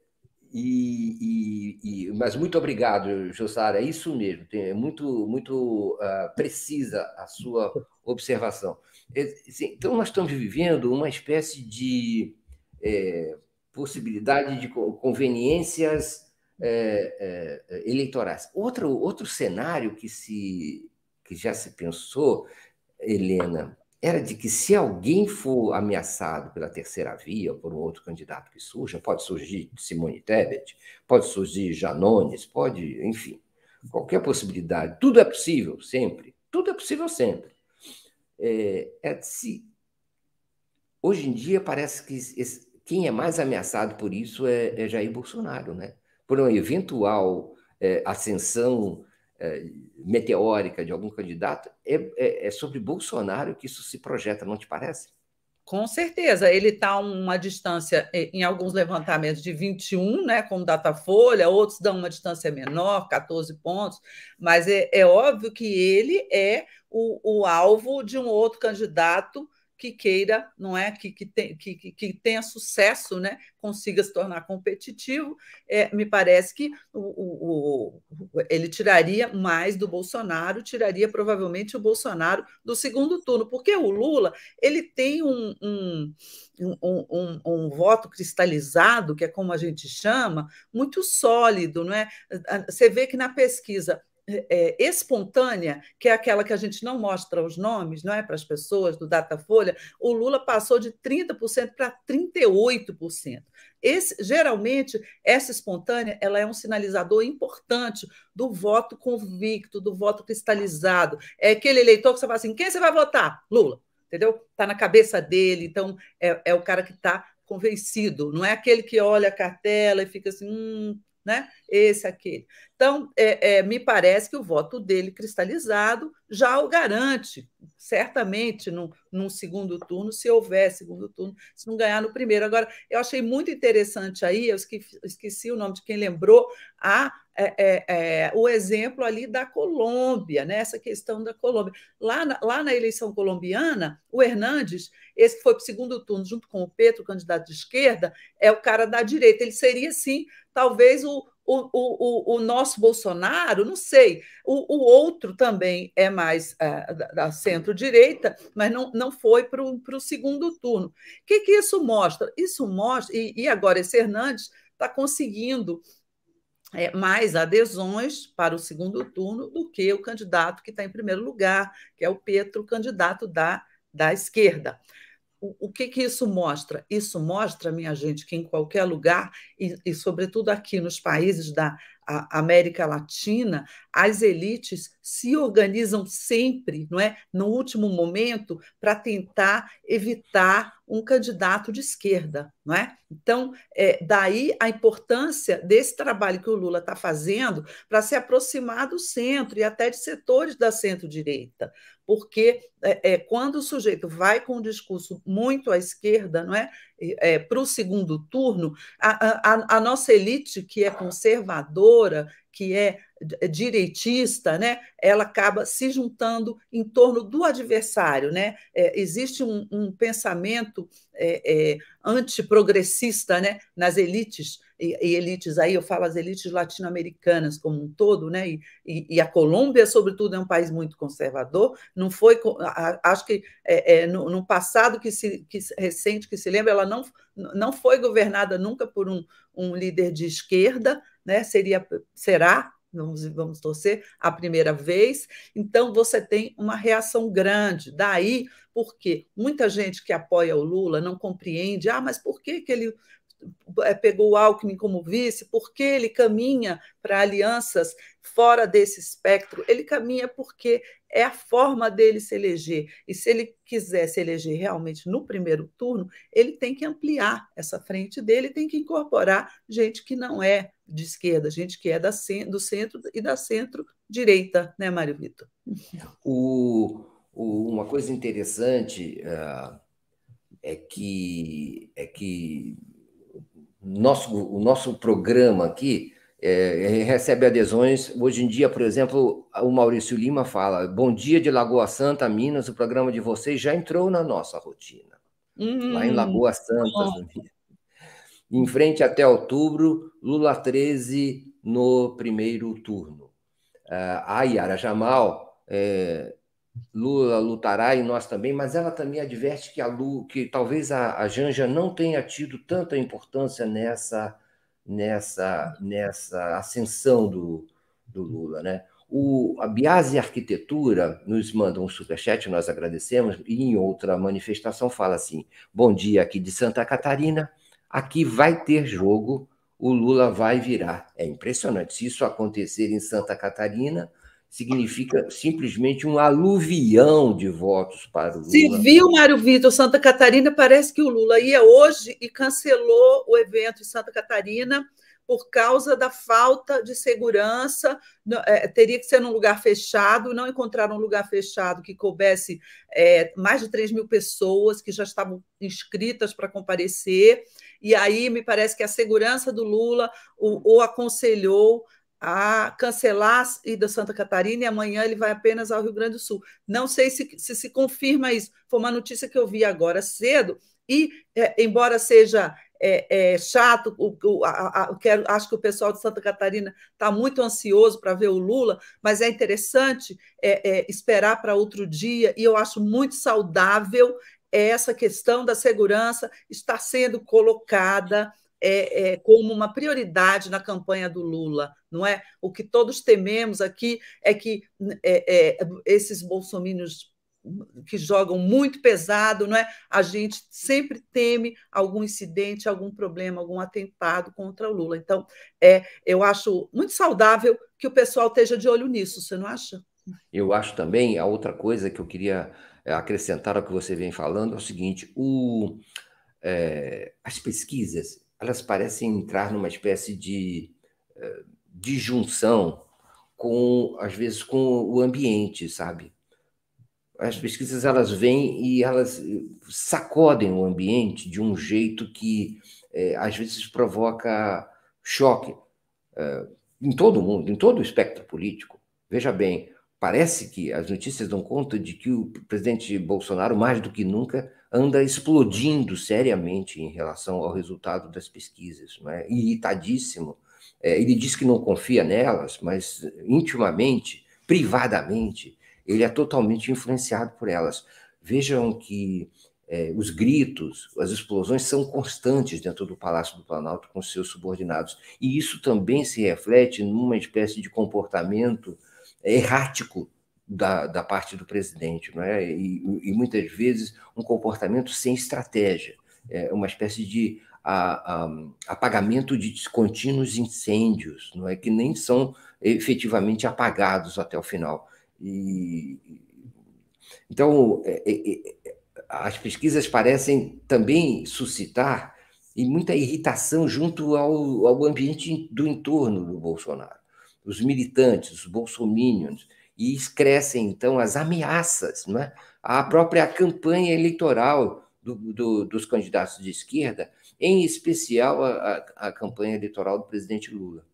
e, e, e, mas muito obrigado, Jussara. É isso mesmo. É muito, muito uh, precisa a sua observação. É, então, nós estamos vivendo uma espécie de é, possibilidade de conveniências é, é, eleitorais. Outro, outro cenário que, se, que já se pensou, Helena, era de que se alguém for ameaçado pela terceira via ou por um outro candidato que surja, pode surgir Simone Tebet, pode surgir Janones, pode, enfim, qualquer possibilidade. Tudo é possível, sempre. Tudo é possível sempre. É, é se, hoje em dia parece que esse, quem é mais ameaçado por isso é, é Jair Bolsonaro, né? Por uma eventual é, ascensão é, meteórica de algum candidato, é, é, é, sobre Bolsonaro que isso se projeta, não te parece? Com certeza, ele está a uma distância, é, em alguns levantamentos, de 21, né, com Datafolha, outros dão uma distância menor, 14 pontos, mas é, é óbvio que ele é o, o alvo de um outro candidato que queira, não é, que, que, tem, que, que tenha sucesso, né, consiga se tornar competitivo. É, me parece que o, o, o, ele tiraria mais do Bolsonaro, tiraria provavelmente o Bolsonaro do segundo turno, porque o Lula ele tem um, um, um, um, voto cristalizado, que é como a gente chama, muito sólido, não é? Você vê que na pesquisa é, espontânea, que é aquela que a gente não mostra os nomes, não é para as pessoas do Datafolha, o Lula passou de 30% para 38%. Esse, geralmente, essa espontânea ela é um sinalizador importante do voto convicto, do voto cristalizado. É aquele eleitor que você fala assim: quem você vai votar? Lula. Entendeu? Está na cabeça dele, então é, é o cara que está convencido, não é aquele que olha a cartela e fica assim, hum, né? Esse, aquele. Então, é, é, me parece que o voto dele cristalizado já o garante, certamente, num, num, segundo turno, se houver segundo turno, se não ganhar no primeiro. Agora, eu achei muito interessante aí, eu esqueci, esqueci o nome de quem lembrou, a, é, é, é, o exemplo ali da Colômbia, né? essa questão da Colômbia. Lá na, lá na eleição colombiana, o Hernandes, esse que foi para o segundo turno, junto com o Petro, candidato de esquerda, é o cara da direita. Ele seria, sim, talvez o, o, o, o, nosso Bolsonaro, não sei, o, o outro também é mais é, da, centro-direita, mas não, não foi para o segundo turno. O que, que isso mostra? Isso mostra, e, e agora esse Hernandes está conseguindo é, mais adesões para o segundo turno do que o candidato que está em primeiro lugar, que é o Petro, candidato da, da esquerda o, que, que isso mostra? Isso mostra, minha gente, que em qualquer lugar, e, e sobretudo aqui nos países da América Latina, as elites se organizam sempre, não é, no último momento, para tentar evitar um candidato de esquerda, não é? Então, é, daí a importância desse trabalho que o Lula está fazendo para se aproximar do centro e até de setores da centro-direita, porque é, é, quando o sujeito vai com um discurso muito à esquerda, não é, é para o segundo turno, a, a, a nossa elite que é conservadora, que é direitista, né, ela acaba se juntando em torno do adversário. Né? É, existe um, um pensamento é, é, antiprogressista né, nas elites, e, e, elites aí, eu falo as elites latino-americanas como um todo, né? E, e, e, a Colômbia, sobretudo, é um país muito conservador. Não foi, acho que é, é, no, no, passado que se, que, recente que se lembra, ela não, não foi governada nunca por um, um líder de esquerda, né? Seria, será vamos, vamos torcer, a primeira vez. Então, você tem uma reação grande. Daí, porque muita gente que apoia o Lula não compreende, ah, mas por que, que ele é, pegou o Alckmin como vice, por que ele caminha para alianças fora desse espectro? Ele caminha porque é a forma dele se eleger. E se ele quiser se eleger realmente no primeiro turno, ele tem que ampliar essa frente dele, tem que incorporar gente que não é de esquerda, gente que é da, do centro e da centro-direita, né, Mário Vitor? O, o, uma coisa interessante uh, é que, é que nosso, o nosso programa aqui é, recebe adesões. Hoje em dia, por exemplo, o Maurício Lima fala: Bom dia de Lagoa Santa, Minas, o programa de vocês já entrou na nossa rotina. Hum, lá em Lagoa Santa. Em frente até outubro, Lula 13 no primeiro turno. Uh, a Yara Jamal, é, Lula lutará e nós também, mas ela também adverte que, a Lu, que talvez a, a Janja não tenha tido tanta importância nessa nessa, nessa ascensão do, do Lula. Né? O, a Biase Arquitetura nos manda um superchat, nós agradecemos, e em outra manifestação fala assim: Bom dia aqui de Santa Catarina, aqui vai ter jogo, o Lula vai virar. É impressionante. Se isso acontecer em Santa Catarina, significa simplesmente um aluvião de votos para o Lula. Se viu, Mário Vitor, Santa Catarina, parece que o Lula ia hoje e cancelou o evento em Santa Catarina por causa da falta de segurança, é, teria que ser num lugar fechado, não encontraram um lugar fechado que coubesse é, mais de 3 mil pessoas que já estavam inscritas para comparecer, e aí me parece que a segurança do Lula o, o aconselhou a cancelar a ida Santa Catarina e amanhã ele vai apenas ao Rio Grande do Sul. Não sei se se, se confirma isso. Foi uma notícia que eu vi agora cedo, e, é, embora seja é, é, chato, o, o, a, a, quero, acho que o pessoal de Santa Catarina está muito ansioso para ver o Lula, mas é interessante é, é esperar para outro dia, e eu acho muito saudável essa questão da segurança estar sendo colocada é, é, como uma prioridade na campanha do Lula, não é? O que todos tememos aqui é que é, é esses bolsomínios que jogam muito pesado, não é? A gente sempre teme algum incidente, algum problema, algum atentado contra o Lula. Então, é, eu acho muito saudável que o pessoal esteja de olho nisso, você não acha? Eu acho também, a outra coisa que eu queria acrescentar ao que você vem falando é o seguinte: o, é, as pesquisas elas parecem entrar numa espécie de é, disjunção com, às vezes, com o ambiente, sabe? as pesquisas elas vêm e elas sacodem o ambiente de um jeito que é, às vezes provoca choque em todo mundo, em todo o espectro político. Veja bem, parece que as notícias dão conta de que o presidente Bolsonaro, mais do que nunca, anda explodindo seriamente em relação ao resultado das pesquisas, não é? irritadíssimo. É, ele diz que não confia nelas, mas intimamente, privadamente, ele é totalmente influenciado por elas. Vejam que é, os gritos, as explosões são constantes dentro do Palácio do Planalto com seus subordinados. E isso também se reflete numa espécie de comportamento errático da, da parte do presidente, não é? E, e, muitas vezes um comportamento sem estratégia, é uma espécie de a, a, apagamento de contínuos incêndios, não é que nem são efetivamente apagados até o final. E, então, é, é, é, as pesquisas parecem também suscitar e muita irritação junto ao, ao ambiente do entorno do Bolsonaro. Os militantes, os bolsominions, e crescem, então, as ameaças não é? à própria campanha eleitoral do, do, dos candidatos de esquerda, em especial a, a, a campanha eleitoral do presidente Lula.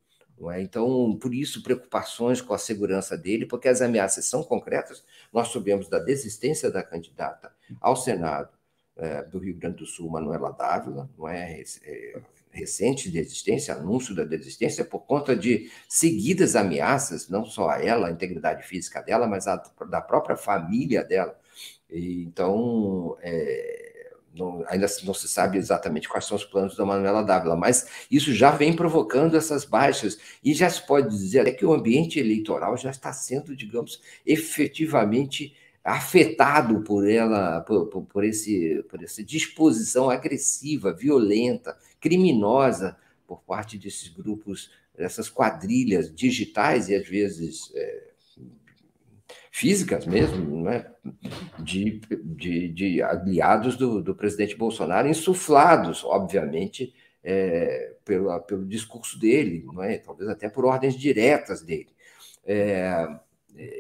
É? Então, por isso, preocupações com a segurança dele, porque as ameaças são concretas. Nós soubemos da desistência da candidata ao Senado é, do Rio Grande do Sul, Manuela Dávila, não é, é recente desistência, anúncio da desistência, por conta de seguidas ameaças, não só a ela, a integridade física dela, mas a, da própria família dela. E, então, é, não, ainda não se sabe exatamente quais são os planos da Manuela Dávila, mas isso já vem provocando essas baixas, e já se pode dizer até que o ambiente eleitoral já está sendo, digamos, efetivamente afetado por ela, por, por, por, esse, por essa disposição agressiva, violenta, criminosa por parte desses grupos, dessas quadrilhas digitais e às vezes é, físicas mesmo, né, de, de, de aliados do, do, presidente Bolsonaro, insuflados, obviamente, é, pelo, discurso dele, não é? talvez até por ordens diretas dele. É,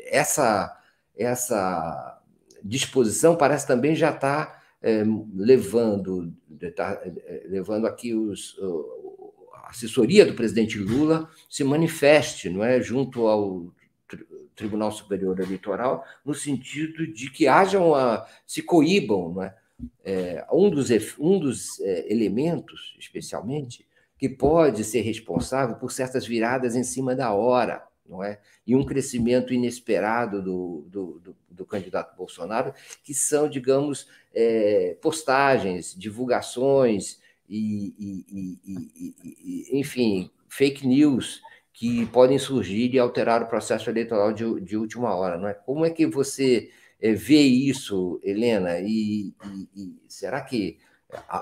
essa, essa disposição parece também já estar tá, é, levando, tá, é, levando aqui os, a assessoria do presidente Lula se manifeste não é, junto ao Tribunal Superior Eleitoral, no sentido de que hajam a, se coíbam, não é? É, um dos, um dos é, elementos, especialmente, que pode ser responsável por certas viradas em cima da hora, não é? E um crescimento inesperado do, do, do, do candidato Bolsonaro, que são, digamos, é, postagens, divulgações e, e, e, e, enfim, fake news que podem surgir e alterar o processo eleitoral de, de última hora, não é? Como é que você é, vê isso, Helena? E, será que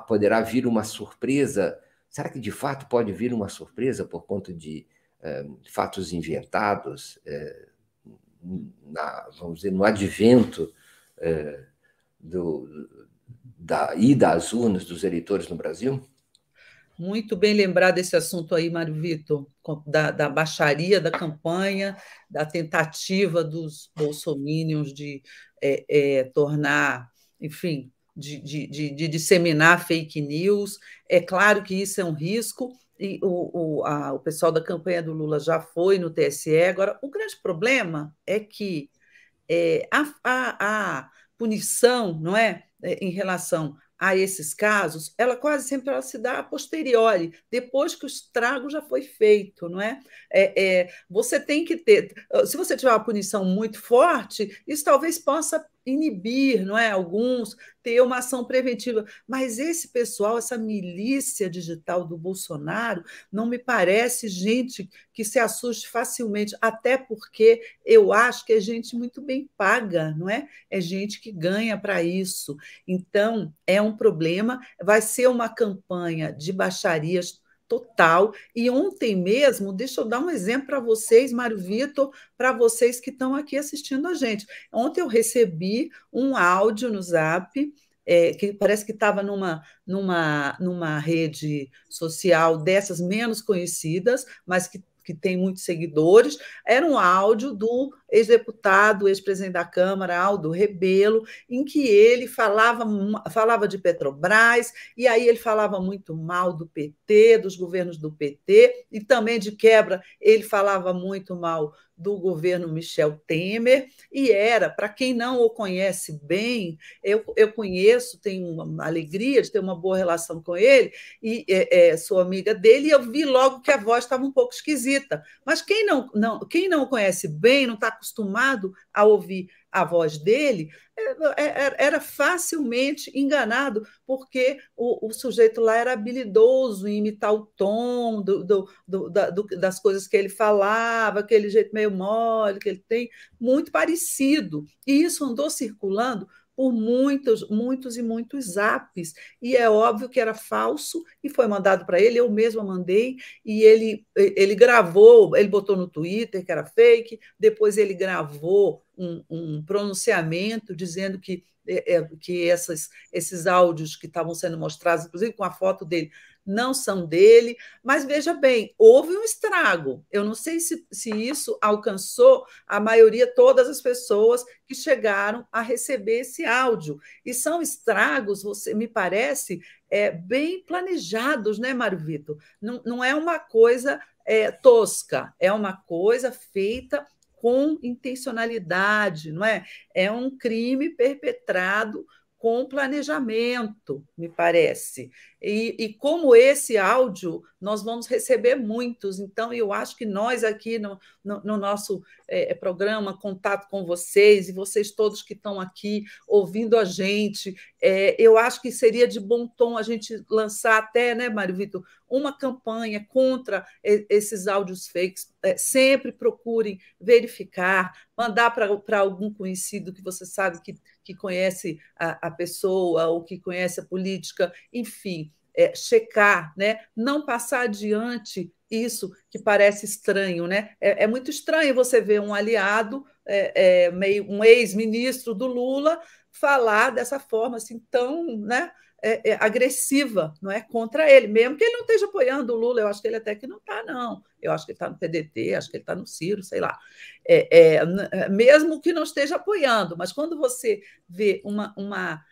poderá vir uma surpresa? Será que de fato pode vir uma surpresa por conta de é, fatos inventados, é, na, vamos dizer, no advento do, da ida às urnas dos eleitores no Brasil? Muito bem lembrado esse assunto aí, Mário Vitor, da, da baixaria da campanha, da tentativa dos bolsomínios de é, é, tornar, enfim, de, de, de, de, disseminar fake news. É claro que isso é um risco, e o, o, a, o pessoal da campanha do Lula já foi no TSE. Agora, o grande problema é que é, a, a, a, punição, não é, é em relação a esses casos, ela quase sempre ela se dá a posteriori, depois que o estrago já foi feito, não é? é? é? Você tem que ter, se você tiver uma punição muito forte, isso talvez possa inibir, não é? Alguns ter uma ação preventiva, mas esse pessoal, essa milícia digital do Bolsonaro, não me parece gente que se assuste facilmente, até porque eu acho que é gente muito bem paga, não é? É gente que ganha para isso. Então, é um problema, vai ser uma campanha de baixarias total. E ontem mesmo, deixa eu dar um exemplo para vocês, Mário Vitor, para vocês que estão aqui assistindo a gente. Ontem eu recebi um áudio no Zap. É, que parece que estava numa, numa, numa rede social dessas menos conhecidas, mas que que tem muitos seguidores, era um áudio do ex-deputado, ex-presidente da Câmara, Aldo Rebelo, em que ele falava, falava de Petrobras, e aí ele falava muito mal do PT, dos governos do PT, e também de quebra, ele falava muito mal do governo Michel Temer, e era, para quem não o conhece bem, eu, eu conheço, tenho uma alegria de ter uma boa relação com ele, e é, é, sou amiga dele, e eu vi logo que a voz estava um pouco esquisita. Mas quem não, não, quem não o conhece bem, não está acostumado a ouvir a voz dele, é, é, era facilmente enganado, porque o, o sujeito lá era habilidoso em imitar o tom do, do, do, das coisas que ele falava, aquele jeito meio mole que ele tem, muito parecido. E isso andou circulando por muitos, muitos e muitos apps. E é óbvio que era falso e foi mandado para ele, eu mesma mandei, e ele, ele gravou, ele botou no Twitter que era fake, depois ele gravou um, um pronunciamento dizendo que, é, é que essas, esses áudios que estavam sendo mostrados, inclusive com a foto dele, não são dele, mas veja bem, houve um estrago. Eu não sei se, se isso alcançou a maioria, todas as pessoas que chegaram a receber esse áudio. E são estragos, você me parece, é, bem planejados, né, Mário Vitor? Não, não é uma coisa é, tosca, é uma coisa feita com intencionalidade, não é? É um crime perpetrado com planejamento, me parece. E, e, como esse áudio, nós vamos receber muitos. Então, eu acho que nós aqui no, no, no nosso é, programa, contato com vocês, e vocês todos que estão aqui ouvindo a gente, é, eu acho que seria de bom tom a gente lançar até, né, Mário Vitor, uma campanha contra esses áudios fakes. É, sempre procurem verificar, mandar para algum conhecido que você sabe que, que conhece a, a pessoa ou que conhece a política, enfim, é, checar, né? não passar adiante isso que parece estranho. Né? É, é muito estranho você ver um aliado, é, é meio, um ex-ministro do Lula, falar dessa forma assim tão né, é, é, agressiva não é contra ele, mesmo que ele não esteja apoiando o Lula, eu acho que ele até que não está, não. Eu acho que ele está no PDT, acho que ele está no Ciro, sei lá. Mesmo que não esteja apoiando, mas quando você vê uma, uma,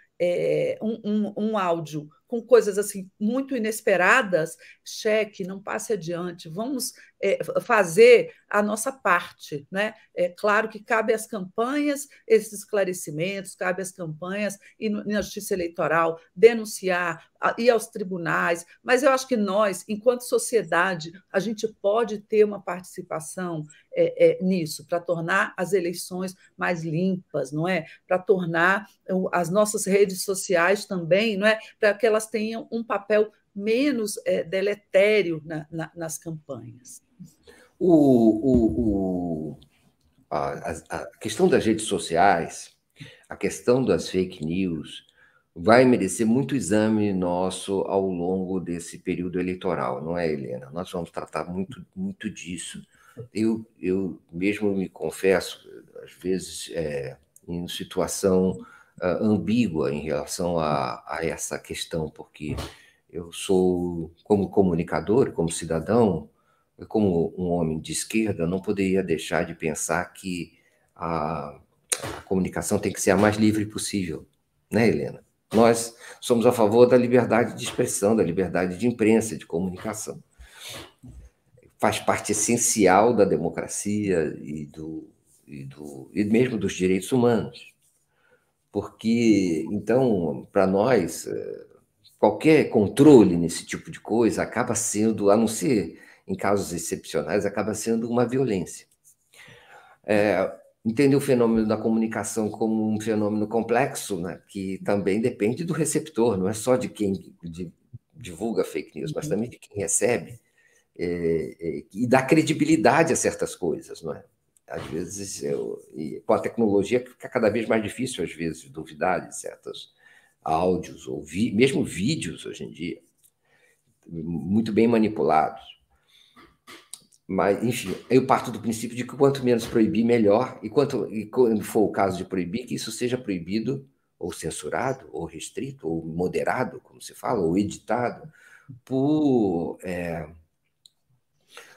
um, um, um áudio com coisas assim muito inesperadas, cheque, não passe adiante, vamos é, fazer a nossa parte. Né? É claro que cabe às campanhas esses esclarecimentos, cabe às campanhas e na justiça eleitoral denunciar, ir aos tribunais, mas eu acho que nós, enquanto sociedade, a gente pode ter uma participação é, é, nisso, para tornar as eleições mais limpas, não é? Para tornar as nossas redes sociais também, não é? Para que elas tenham um papel menos é, deletério na, na, nas campanhas. O, o, o a, a, questão das redes sociais, a questão das fake news, vai merecer muito exame nosso ao longo desse período eleitoral, não é, Helena? Nós vamos tratar muito, muito disso. Eu, eu mesmo me confesso, às vezes, é, em situação uh, ambígua em relação a, a essa questão, porque eu sou, como comunicador, como cidadão, como um homem de esquerda, não poderia deixar de pensar que a, a comunicação tem que ser a mais livre possível, né, Helena? Nós somos a favor da liberdade de expressão, da liberdade de imprensa, de comunicação. faz parte essencial da democracia e, do, e, do, e mesmo dos direitos humanos. Porque, então, para nós, eh, qualquer controle nesse tipo de coisa acaba sendo, a não ser em casos excepcionais, acaba sendo uma violência. É, entender o fenômeno da comunicação como um fenômeno complexo, né, que também depende do receptor, não é só de quem divulga fake news, mas também de quem recebe, é, é, e dá credibilidade a certas coisas, não é? Às vezes, eu, com a tecnologia, fica cada vez mais difícil, às vezes, duvidar de certos áudios, ou vi, mesmo vídeos hoje em dia, muito bem manipulados. Mas, enfim, eu parto do princípio de que quanto menos proibir, melhor, e, quanto, e quando for o caso de proibir, que isso seja proibido, ou censurado, ou restrito, ou moderado, como se fala, ou editado, por, é,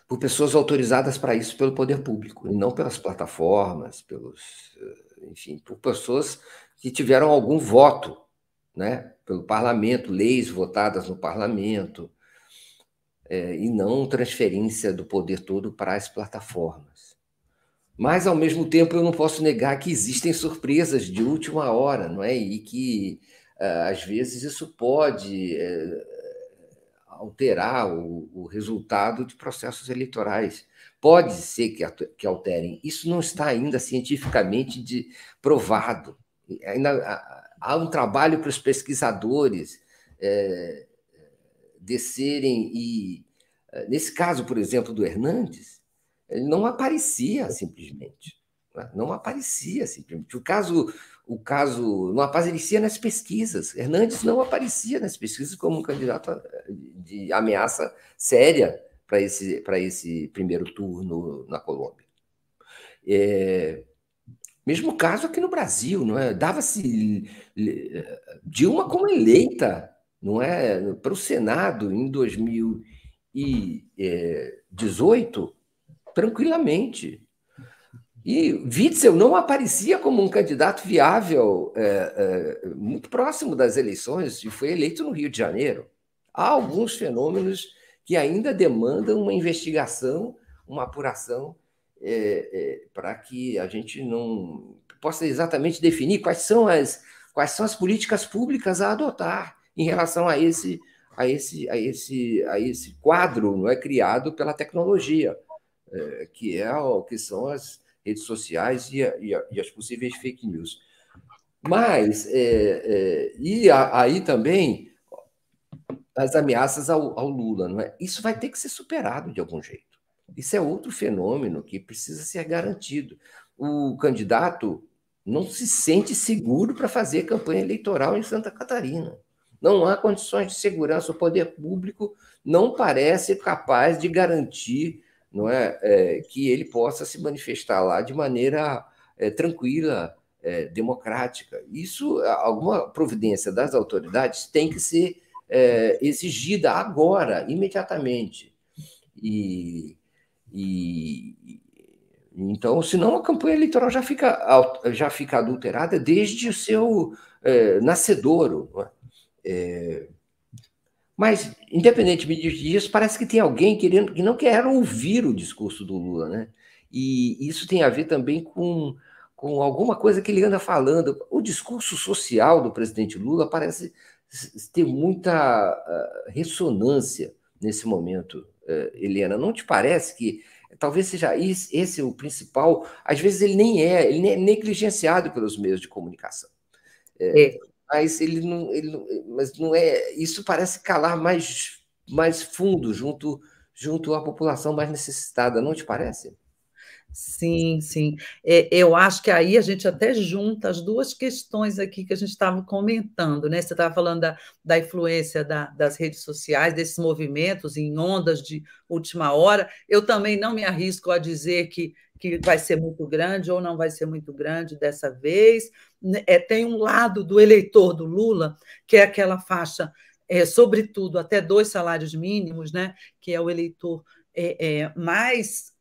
por pessoas autorizadas para isso pelo poder público, e não pelas plataformas, pelos, enfim, por pessoas que tiveram algum voto né, pelo parlamento, leis votadas no parlamento, é, e não transferência do poder todo para as plataformas. Mas, ao mesmo tempo, eu não posso negar que existem surpresas de última hora, não é? E que, ah, às vezes, isso pode alterar o, o resultado de processos eleitorais. Pode ser que, que alterem. Isso não está ainda cientificamente de, provado. Ainda há um trabalho para os pesquisadores é, descerem e, eh, nesse caso, por exemplo, do Hernandes, ele não aparecia simplesmente. Né? Não aparecia simplesmente. O caso, o caso não aparecia nas pesquisas. Hernandes não aparecia nas pesquisas como um candidato de ameaça séria para esse, esse primeiro turno na Colômbia. É, mesmo caso aqui no Brasil, não é? Dava-se Dilma como eleita não é, para o Senado em 2018, tranquilamente. E Witzel não aparecia como um candidato viável é, é, muito próximo das eleições e foi eleito no Rio de Janeiro. Há alguns fenômenos que ainda demandam uma investigação, uma apuração, é, é para que a gente não possa exatamente definir quais são as, quais são as políticas públicas a adotar em relação a esse, a esse, a esse, a esse quadro não é criado pela tecnologia, é, que é que são as redes sociais e, a, e, a, e as possíveis fake news. Mas é, é, e a, aí também as ameaças ao, ao Lula, não é? Isso vai ter que ser superado de algum jeito. Isso é outro fenômeno que precisa ser garantido. O candidato não se sente seguro para fazer campanha eleitoral em Santa Catarina. Não há condições de segurança. O poder público não parece capaz de garantir não é, é que ele possa se manifestar lá de maneira é, tranquila, é, democrática. Isso, alguma providência das autoridades tem que ser é, exigida agora, imediatamente. E, e, então, senão a campanha eleitoral já fica, já fica adulterada desde o seu é, nascedouro. Não é? Mas, independentemente disso, parece que tem alguém querendo que não quer ouvir o discurso do Lula, né? E isso tem a ver também com, com alguma coisa que ele anda falando. O discurso social do presidente Lula parece ter muita ah, ressonância nesse momento, eh, Helena. Não te parece que talvez seja esse o principal? Às vezes ele nem é, ele é negligenciado pelos meios de comunicação. É mas ele não, ele não, mas não é. Isso parece calar mais, mais fundo junto, junto à população mais necessitada, não te parece? Sim, sim. É, eu acho que aí a gente até junta as duas questões aqui que a gente estava comentando, né? Você estava falando da, da influência da, das redes sociais, desses movimentos em ondas de última hora. Eu também não me arrisco a dizer que, que vai ser muito grande ou não vai ser muito grande dessa vez. Né, é, tem um lado do eleitor do Lula, que é aquela faixa, é, sobretudo até dois salários mínimos, né? Que é o eleitor é, é mais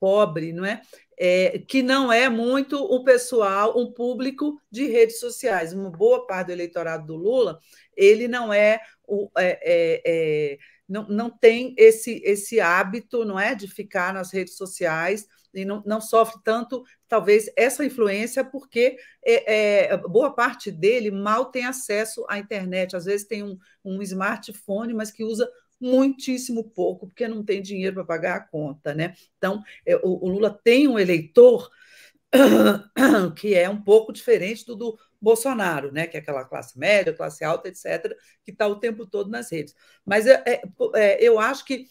pobre, não é? é? que não é muito o pessoal, um público de redes sociais. Uma boa parte do eleitorado do Lula, ele não é o. É, é, é não, não tem esse, esse hábito não é de ficar nas redes sociais e não, não sofre tanto, talvez, essa influência, porque é, é, boa parte dele mal tem acesso à internet. Às vezes tem um, um smartphone, mas que usa muitíssimo pouco, porque não tem dinheiro para pagar a conta. Né? Então, é, o, o Lula tem um eleitor (coughs) que é um pouco diferente do, do Bolsonaro, né? que é aquela classe média, classe alta, etc., que está o tempo todo nas redes. Mas é, é, é, eu acho que,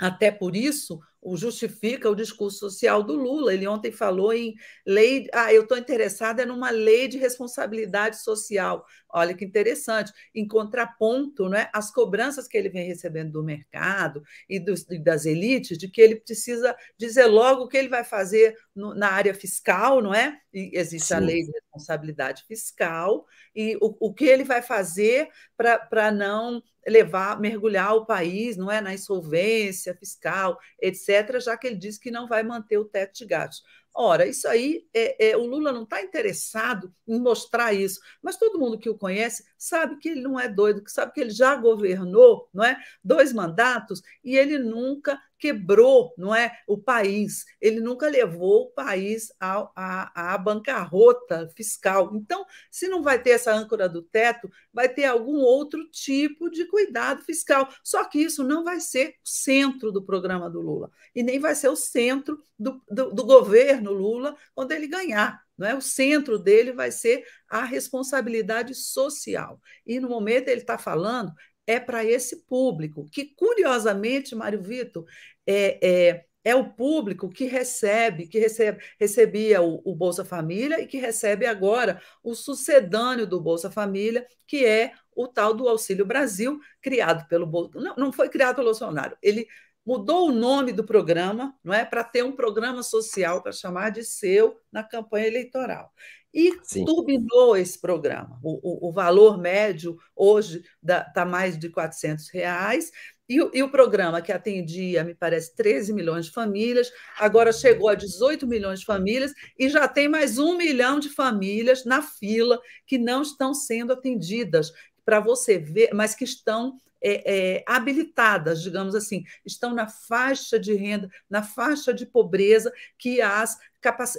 até por isso, o justifica o discurso social do Lula. Ele ontem falou em lei. Ah, eu estou interessada numa lei de responsabilidade social. Olha que interessante, em contraponto né, às cobranças que ele vem recebendo do mercado e, dos, e das elites, de que ele precisa dizer logo o que ele vai fazer no, na área fiscal, não é? E existe Sim. a lei de responsabilidade fiscal, e o, o que ele vai fazer para não levar, mergulhar o país, não é, na insolvência fiscal, etc., já que ele disse que não vai manter o teto de gastos. Ora, isso aí, é, é o Lula não está interessado em mostrar isso, mas todo mundo que o conhece sabe que ele não é doido, que sabe que ele já governou, não é, dois mandatos e ele nunca quebrou, não é, o país. Ele nunca levou o país à, bancarrota fiscal. Então, se não vai ter essa âncora do teto, vai ter algum outro tipo de cuidado fiscal. Só que isso não vai ser o centro do programa do Lula e nem vai ser o centro do, do, do governo Lula quando ele ganhar. Não é? O centro dele vai ser a responsabilidade social. E no momento ele está falando é para esse público, que, curiosamente, Mário Vitor, é, é, é o público que recebe, que recebe, recebia o, o, Bolsa Família e que recebe agora o sucedâneo do Bolsa Família, que é o tal do Auxílio Brasil, criado pelo. Não, não foi criado pelo Bolsonaro, ele mudou o nome do programa, não é, para ter um programa social para chamar de seu na campanha eleitoral e Sim. turbinou esse programa. O, o, o, valor médio hoje está mais de 400 reais, e, e, o programa que atendia, me parece, 13 milhões de famílias, agora chegou a 18 milhões de famílias e já tem mais um milhão de famílias na fila que não estão sendo atendidas, para você ver, mas que estão é, é, habilitadas, digamos assim, estão na faixa de renda, na faixa de pobreza que as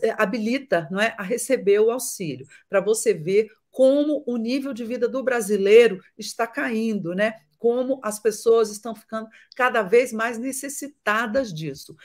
é, habilita não é, a receber o auxílio, para você ver como o nível de vida do brasileiro está caindo, né? como as pessoas estão ficando cada vez mais necessitadas disso.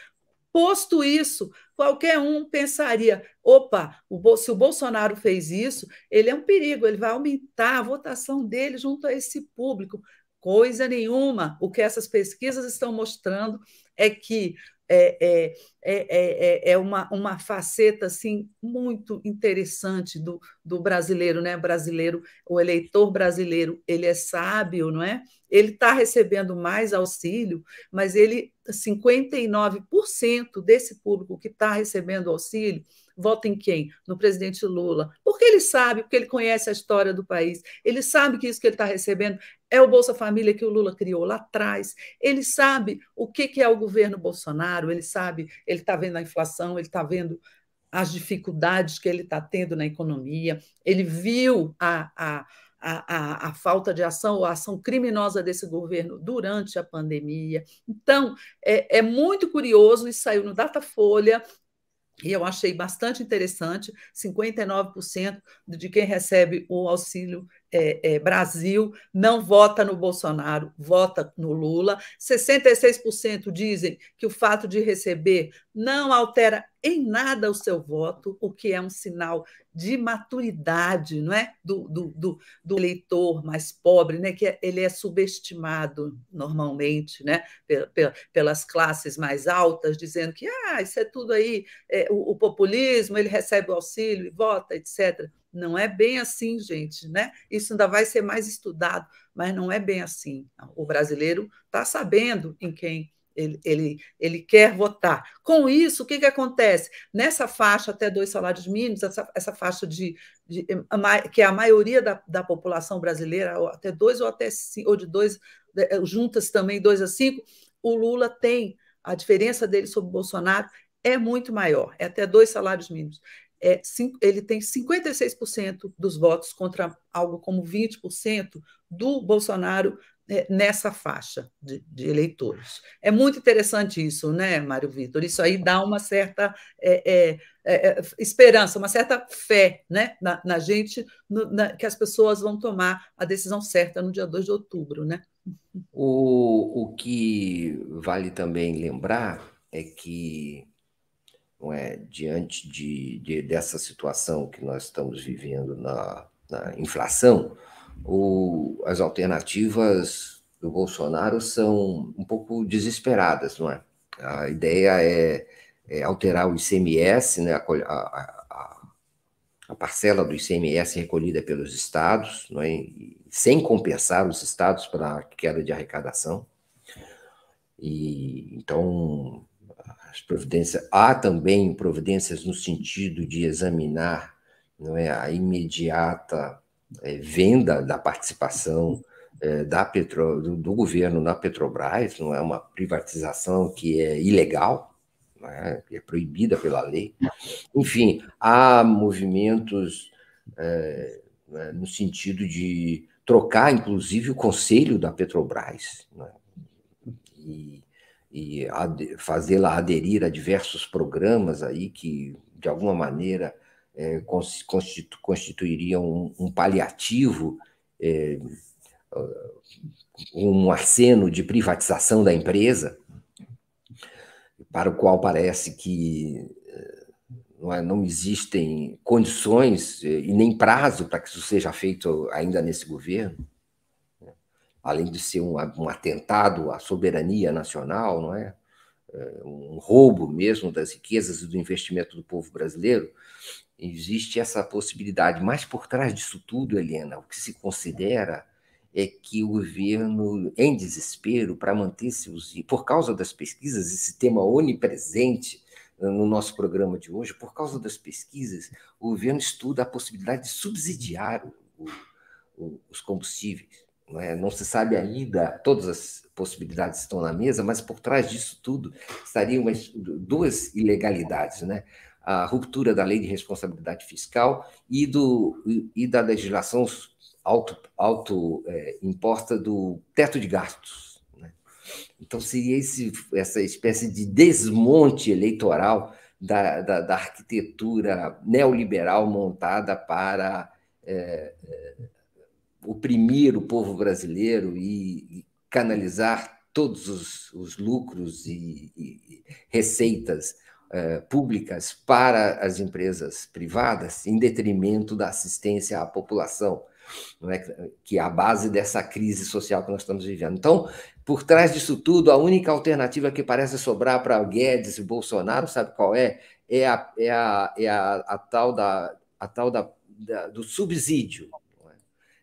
Posto isso, qualquer um pensaria: opa, se o Bolsonaro fez isso, ele é um perigo, ele vai aumentar a votação dele junto a esse público. Coisa nenhuma. O que essas pesquisas estão mostrando é que é, é, é, é, uma, uma faceta assim muito interessante do, do brasileiro, né? Brasileiro, o eleitor brasileiro, ele é sábio, não é? Ele está recebendo mais auxílio, mas ele 59% desse público que está recebendo auxílio vota em quem? No presidente Lula. Porque ele sabe, porque ele conhece a história do país, ele sabe que isso que ele está recebendo é o Bolsa Família que o Lula criou lá atrás. Ele sabe o que é o governo Bolsonaro, ele sabe, ele está vendo a inflação, ele está vendo as dificuldades que ele está tendo na economia, ele viu a, a, a, a, falta de ação ou a ação criminosa desse governo durante a pandemia. Então, é, é muito curioso, isso saiu no Datafolha, e eu achei bastante interessante: 59% de quem recebe o auxílio é, é, Brasil não vota no Bolsonaro, vota no Lula. 66% dizem que o fato de receber não altera em nada o seu voto, o que é um sinal de maturidade não é? do, do, do, do eleitor mais pobre, né? que é, ele é subestimado normalmente né? pelas classes mais altas, dizendo que ah, isso é tudo aí, é, o, o populismo, ele recebe o auxílio e vota, etc. Não é bem assim, gente, né? Isso ainda vai ser mais estudado, mas não é bem assim. O brasileiro está sabendo em quem ele, ele, ele quer votar. Com isso, o que, que acontece? Nessa faixa até dois salários mínimos, essa, essa faixa de, de, que é a maioria da, da população brasileira, até dois ou até cinco, ou de dois, juntas também dois a cinco, o Lula tem a diferença dele sobre o Bolsonaro é muito maior, é até dois salários mínimos. É, ele tem 56% dos votos contra algo como 20% do Bolsonaro é, nessa faixa de, de, eleitores. É muito interessante isso, né, Mário Vitor? Isso aí dá uma certa é, é, é, é esperança, uma certa fé né, na, na gente, no, na, que as pessoas vão tomar a decisão certa no dia 2 de outubro. Né? O, o que vale também lembrar é que não é, diante de, de, dessa situação que nós estamos vivendo na, na inflação, o, as alternativas do Bolsonaro são um pouco desesperadas, não é? A ideia é, é alterar o ICMS, né, a, a, a, parcela do ICMS recolhida pelos estados, não é? sem compensar os estados pela queda de arrecadação. E então as providências há também providências no sentido de examinar não é a imediata é, venda da participação é, da Petro, do, do, governo na Petrobras, não é uma privatização que é ilegal, é? é proibida pela lei. Enfim, há movimentos é, né, no sentido de trocar, inclusive, o conselho da Petrobras né? e, e fazê-la aderir a diversos programas aí que, de alguma maneira, é, constitu, constituiriam um, um paliativo, é, um aceno de privatização da empresa, para o qual parece que é, não, é, não existem condições é, e nem prazo para que isso seja feito ainda nesse governo? Além de ser um, um atentado à soberania nacional, não é? é? um roubo mesmo das riquezas e do investimento do povo brasileiro, existe essa possibilidade. Mas por trás disso tudo, Helena, o que se considera é que o governo, em desespero, para manter seus. Por causa das pesquisas, esse tema onipresente no nosso programa de hoje, por causa das pesquisas, o governo estuda a possibilidade de subsidiar o, o, os combustíveis. Não, é? não se sabe ainda, todas as possibilidades estão na mesa, mas por trás disso tudo estariam duas ilegalidades. Né? a ruptura da lei de responsabilidade fiscal e, do, e da legislação auto, auto é, imposta do teto de gastos. Né? Então, seria esse, essa espécie de desmonte eleitoral da, da, da arquitetura neoliberal montada para é, é, oprimir o povo brasileiro e, canalizar todos os, os lucros e, e receitas eh, públicas para as empresas privadas em detrimento da assistência à população, é? que é a base dessa crise social que nós estamos vivendo. Então, por trás disso tudo, a única alternativa que parece sobrar para Guedes e Bolsonaro, sabe qual é? É a, é a, é a, a tal, da, a tal da, da do subsídio.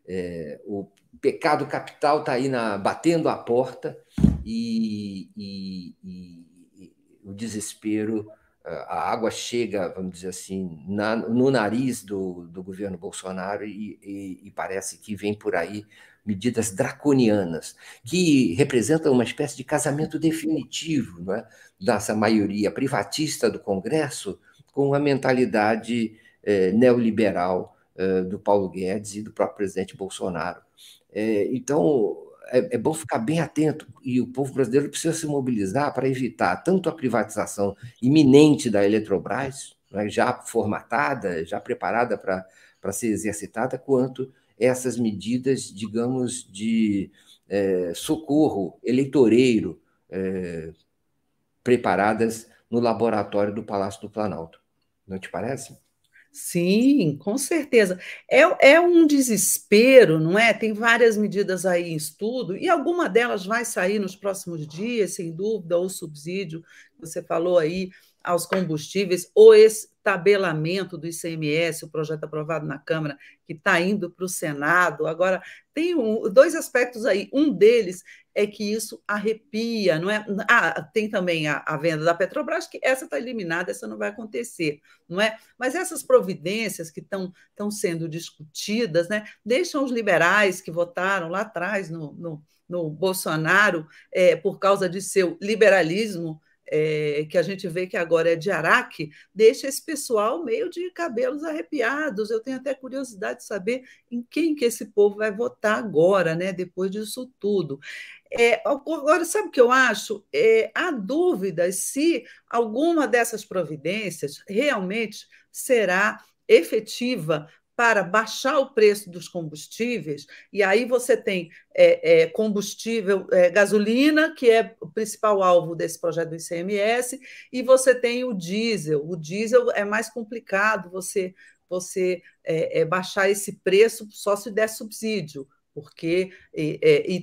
É? O pecado capital está aí na, batendo a porta e, e, e o desespero, a água chega, vamos dizer assim, na, no nariz do, do governo Bolsonaro e, parece que vem por aí medidas draconianas, que representam uma espécie de casamento definitivo não é? dessa maioria privatista do Congresso com a mentalidade eh, neoliberal eh, do Paulo Guedes e do próprio presidente Bolsonaro. Eh, então, é, é, bom ficar bem atento e o povo brasileiro precisa se mobilizar para evitar tanto a privatização iminente da Eletrobras, né, já formatada, já preparada para ser exercitada, quanto essas medidas, digamos, de é, socorro eleitoreiro é, preparadas no laboratório do Palácio do Planalto. Não te parece? Sim, com certeza. É, é um desespero, não é? Tem várias medidas aí em estudo, e alguma delas vai sair nos próximos dias, sem dúvida, ou subsídio, você falou aí, aos combustíveis, ou esse tabelamento do ICMS, o projeto aprovado na Câmara, que está indo para o Senado. Agora, tem um, dois aspectos aí. Um deles é que isso arrepia, não é? Ah, tem também a, a venda da Petrobras, que essa está eliminada, essa não vai acontecer, não é? Mas essas providências que estão sendo discutidas, né, deixam os liberais que votaram lá atrás no, no, no Bolsonaro, é, por causa de seu liberalismo, é, que a gente vê que agora é de Araque, deixa esse pessoal meio de cabelos arrepiados. Eu tenho até curiosidade de saber em quem que esse povo vai votar agora, né, depois disso tudo. É, agora, sabe o que eu acho? É, há dúvidas se alguma dessas providências realmente será efetiva para baixar o preço dos combustíveis, e aí você tem é, é, combustível, é, gasolina, que é o principal alvo desse projeto do ICMS, e você tem o diesel. O diesel é mais complicado você, você é, é, baixar esse preço só se der subsídio porque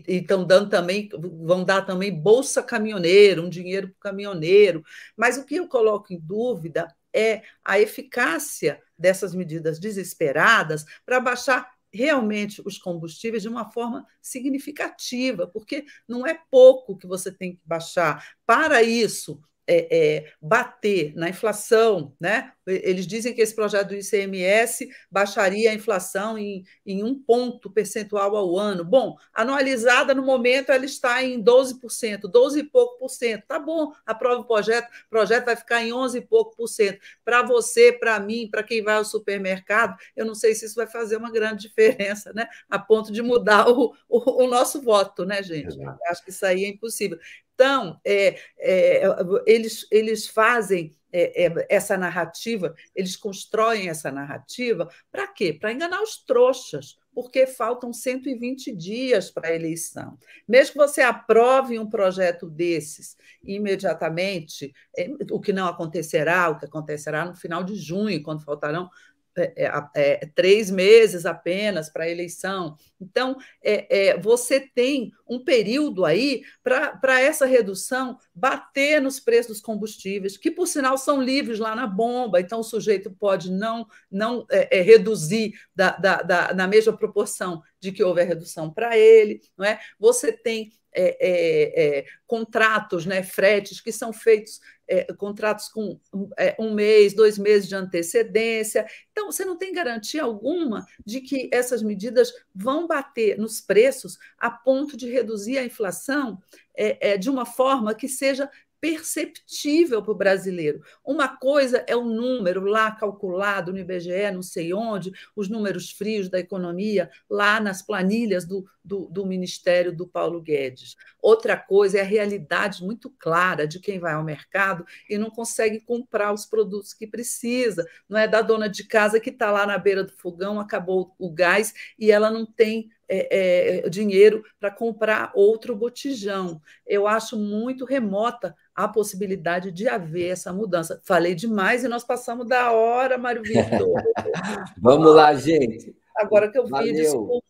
estão dando também, vão dar também bolsa caminhoneiro, um dinheiro para o caminhoneiro. Mas o que eu coloco em dúvida é a eficácia dessas medidas desesperadas para baixar realmente os combustíveis de uma forma significativa, porque não é pouco que você tem que baixar. Para isso, é, é, bater na inflação, né? Eles dizem que esse projeto do ICMS baixaria a inflação em, em um ponto percentual ao ano. Bom, anualizada no momento ela está em 12%, 12 e pouco por cento. Tá bom, aprova o projeto, o projeto vai ficar em 11 e pouco por cento. Para você, para mim, para quem vai ao supermercado, eu não sei se isso vai fazer uma grande (laughs) diferença, né? A ponto de mudar o, o, o nosso voto, né, gente? Acho que isso aí é impossível. Então, é, é, eles, eles fazem é, é, essa narrativa, eles constroem essa narrativa para quê? Para enganar os trouxas, porque faltam 120 dias para a eleição. Mesmo que você aprove um projeto desses imediatamente, é, o que não acontecerá, o que acontecerá no final de junho, quando faltarão é, é, é, três meses apenas para a eleição. Então, é, é, você tem um período aí para essa redução bater nos preços dos combustíveis, que, por sinal, são livres lá na bomba, então o sujeito pode não, não é, reduzir da, da, da, na mesma proporção de que houve a redução para ele. Não é? Você tem é, é, é, contratos, né, fretes que são feitos, é, contratos com é, um mês, dois meses de antecedência. Então, você não tem garantia alguma de que essas medidas vão bater nos preços a ponto de reduzir a inflação é, de uma forma que seja perceptível para o brasileiro. Uma coisa é o número lá calculado no IBGE, não sei onde, os números frios da economia, lá nas planilhas do, do, do, Ministério do Paulo Guedes. Outra coisa é a realidade muito clara de quem vai ao mercado e não consegue comprar os produtos que precisa. Não é da dona de casa que está lá na beira do fogão, acabou o gás e ela não tem é, é, dinheiro para comprar outro botijão. Eu acho muito remota a possibilidade de haver essa mudança. Falei demais e nós passamos da hora, Mário Vitor. (laughs) Vamos lá, gente. Agora que eu vi, Valeu. desculpa.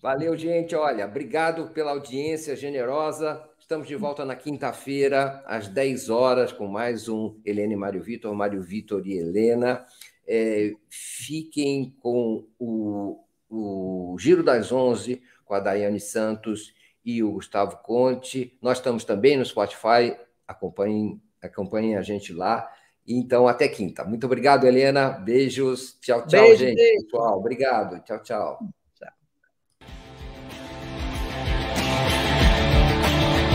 Valeu, gente. Olha, obrigado pela audiência generosa. Estamos de volta na quinta-feira, às 10 horas, com mais um Helene e Mário Vitor, Mário Vitor e Helena. É, fiquem com o, o Giro das Onze, com a Daiane Santos e o Gustavo Conte. Nós estamos também no Spotify, acompanhem, acompanhem a gente lá. Então, até quinta. Muito obrigado, Helena. Beijos. Tchau, tchau, beijo, gente. Beijo. Pessoal, obrigado. Tchau, tchau.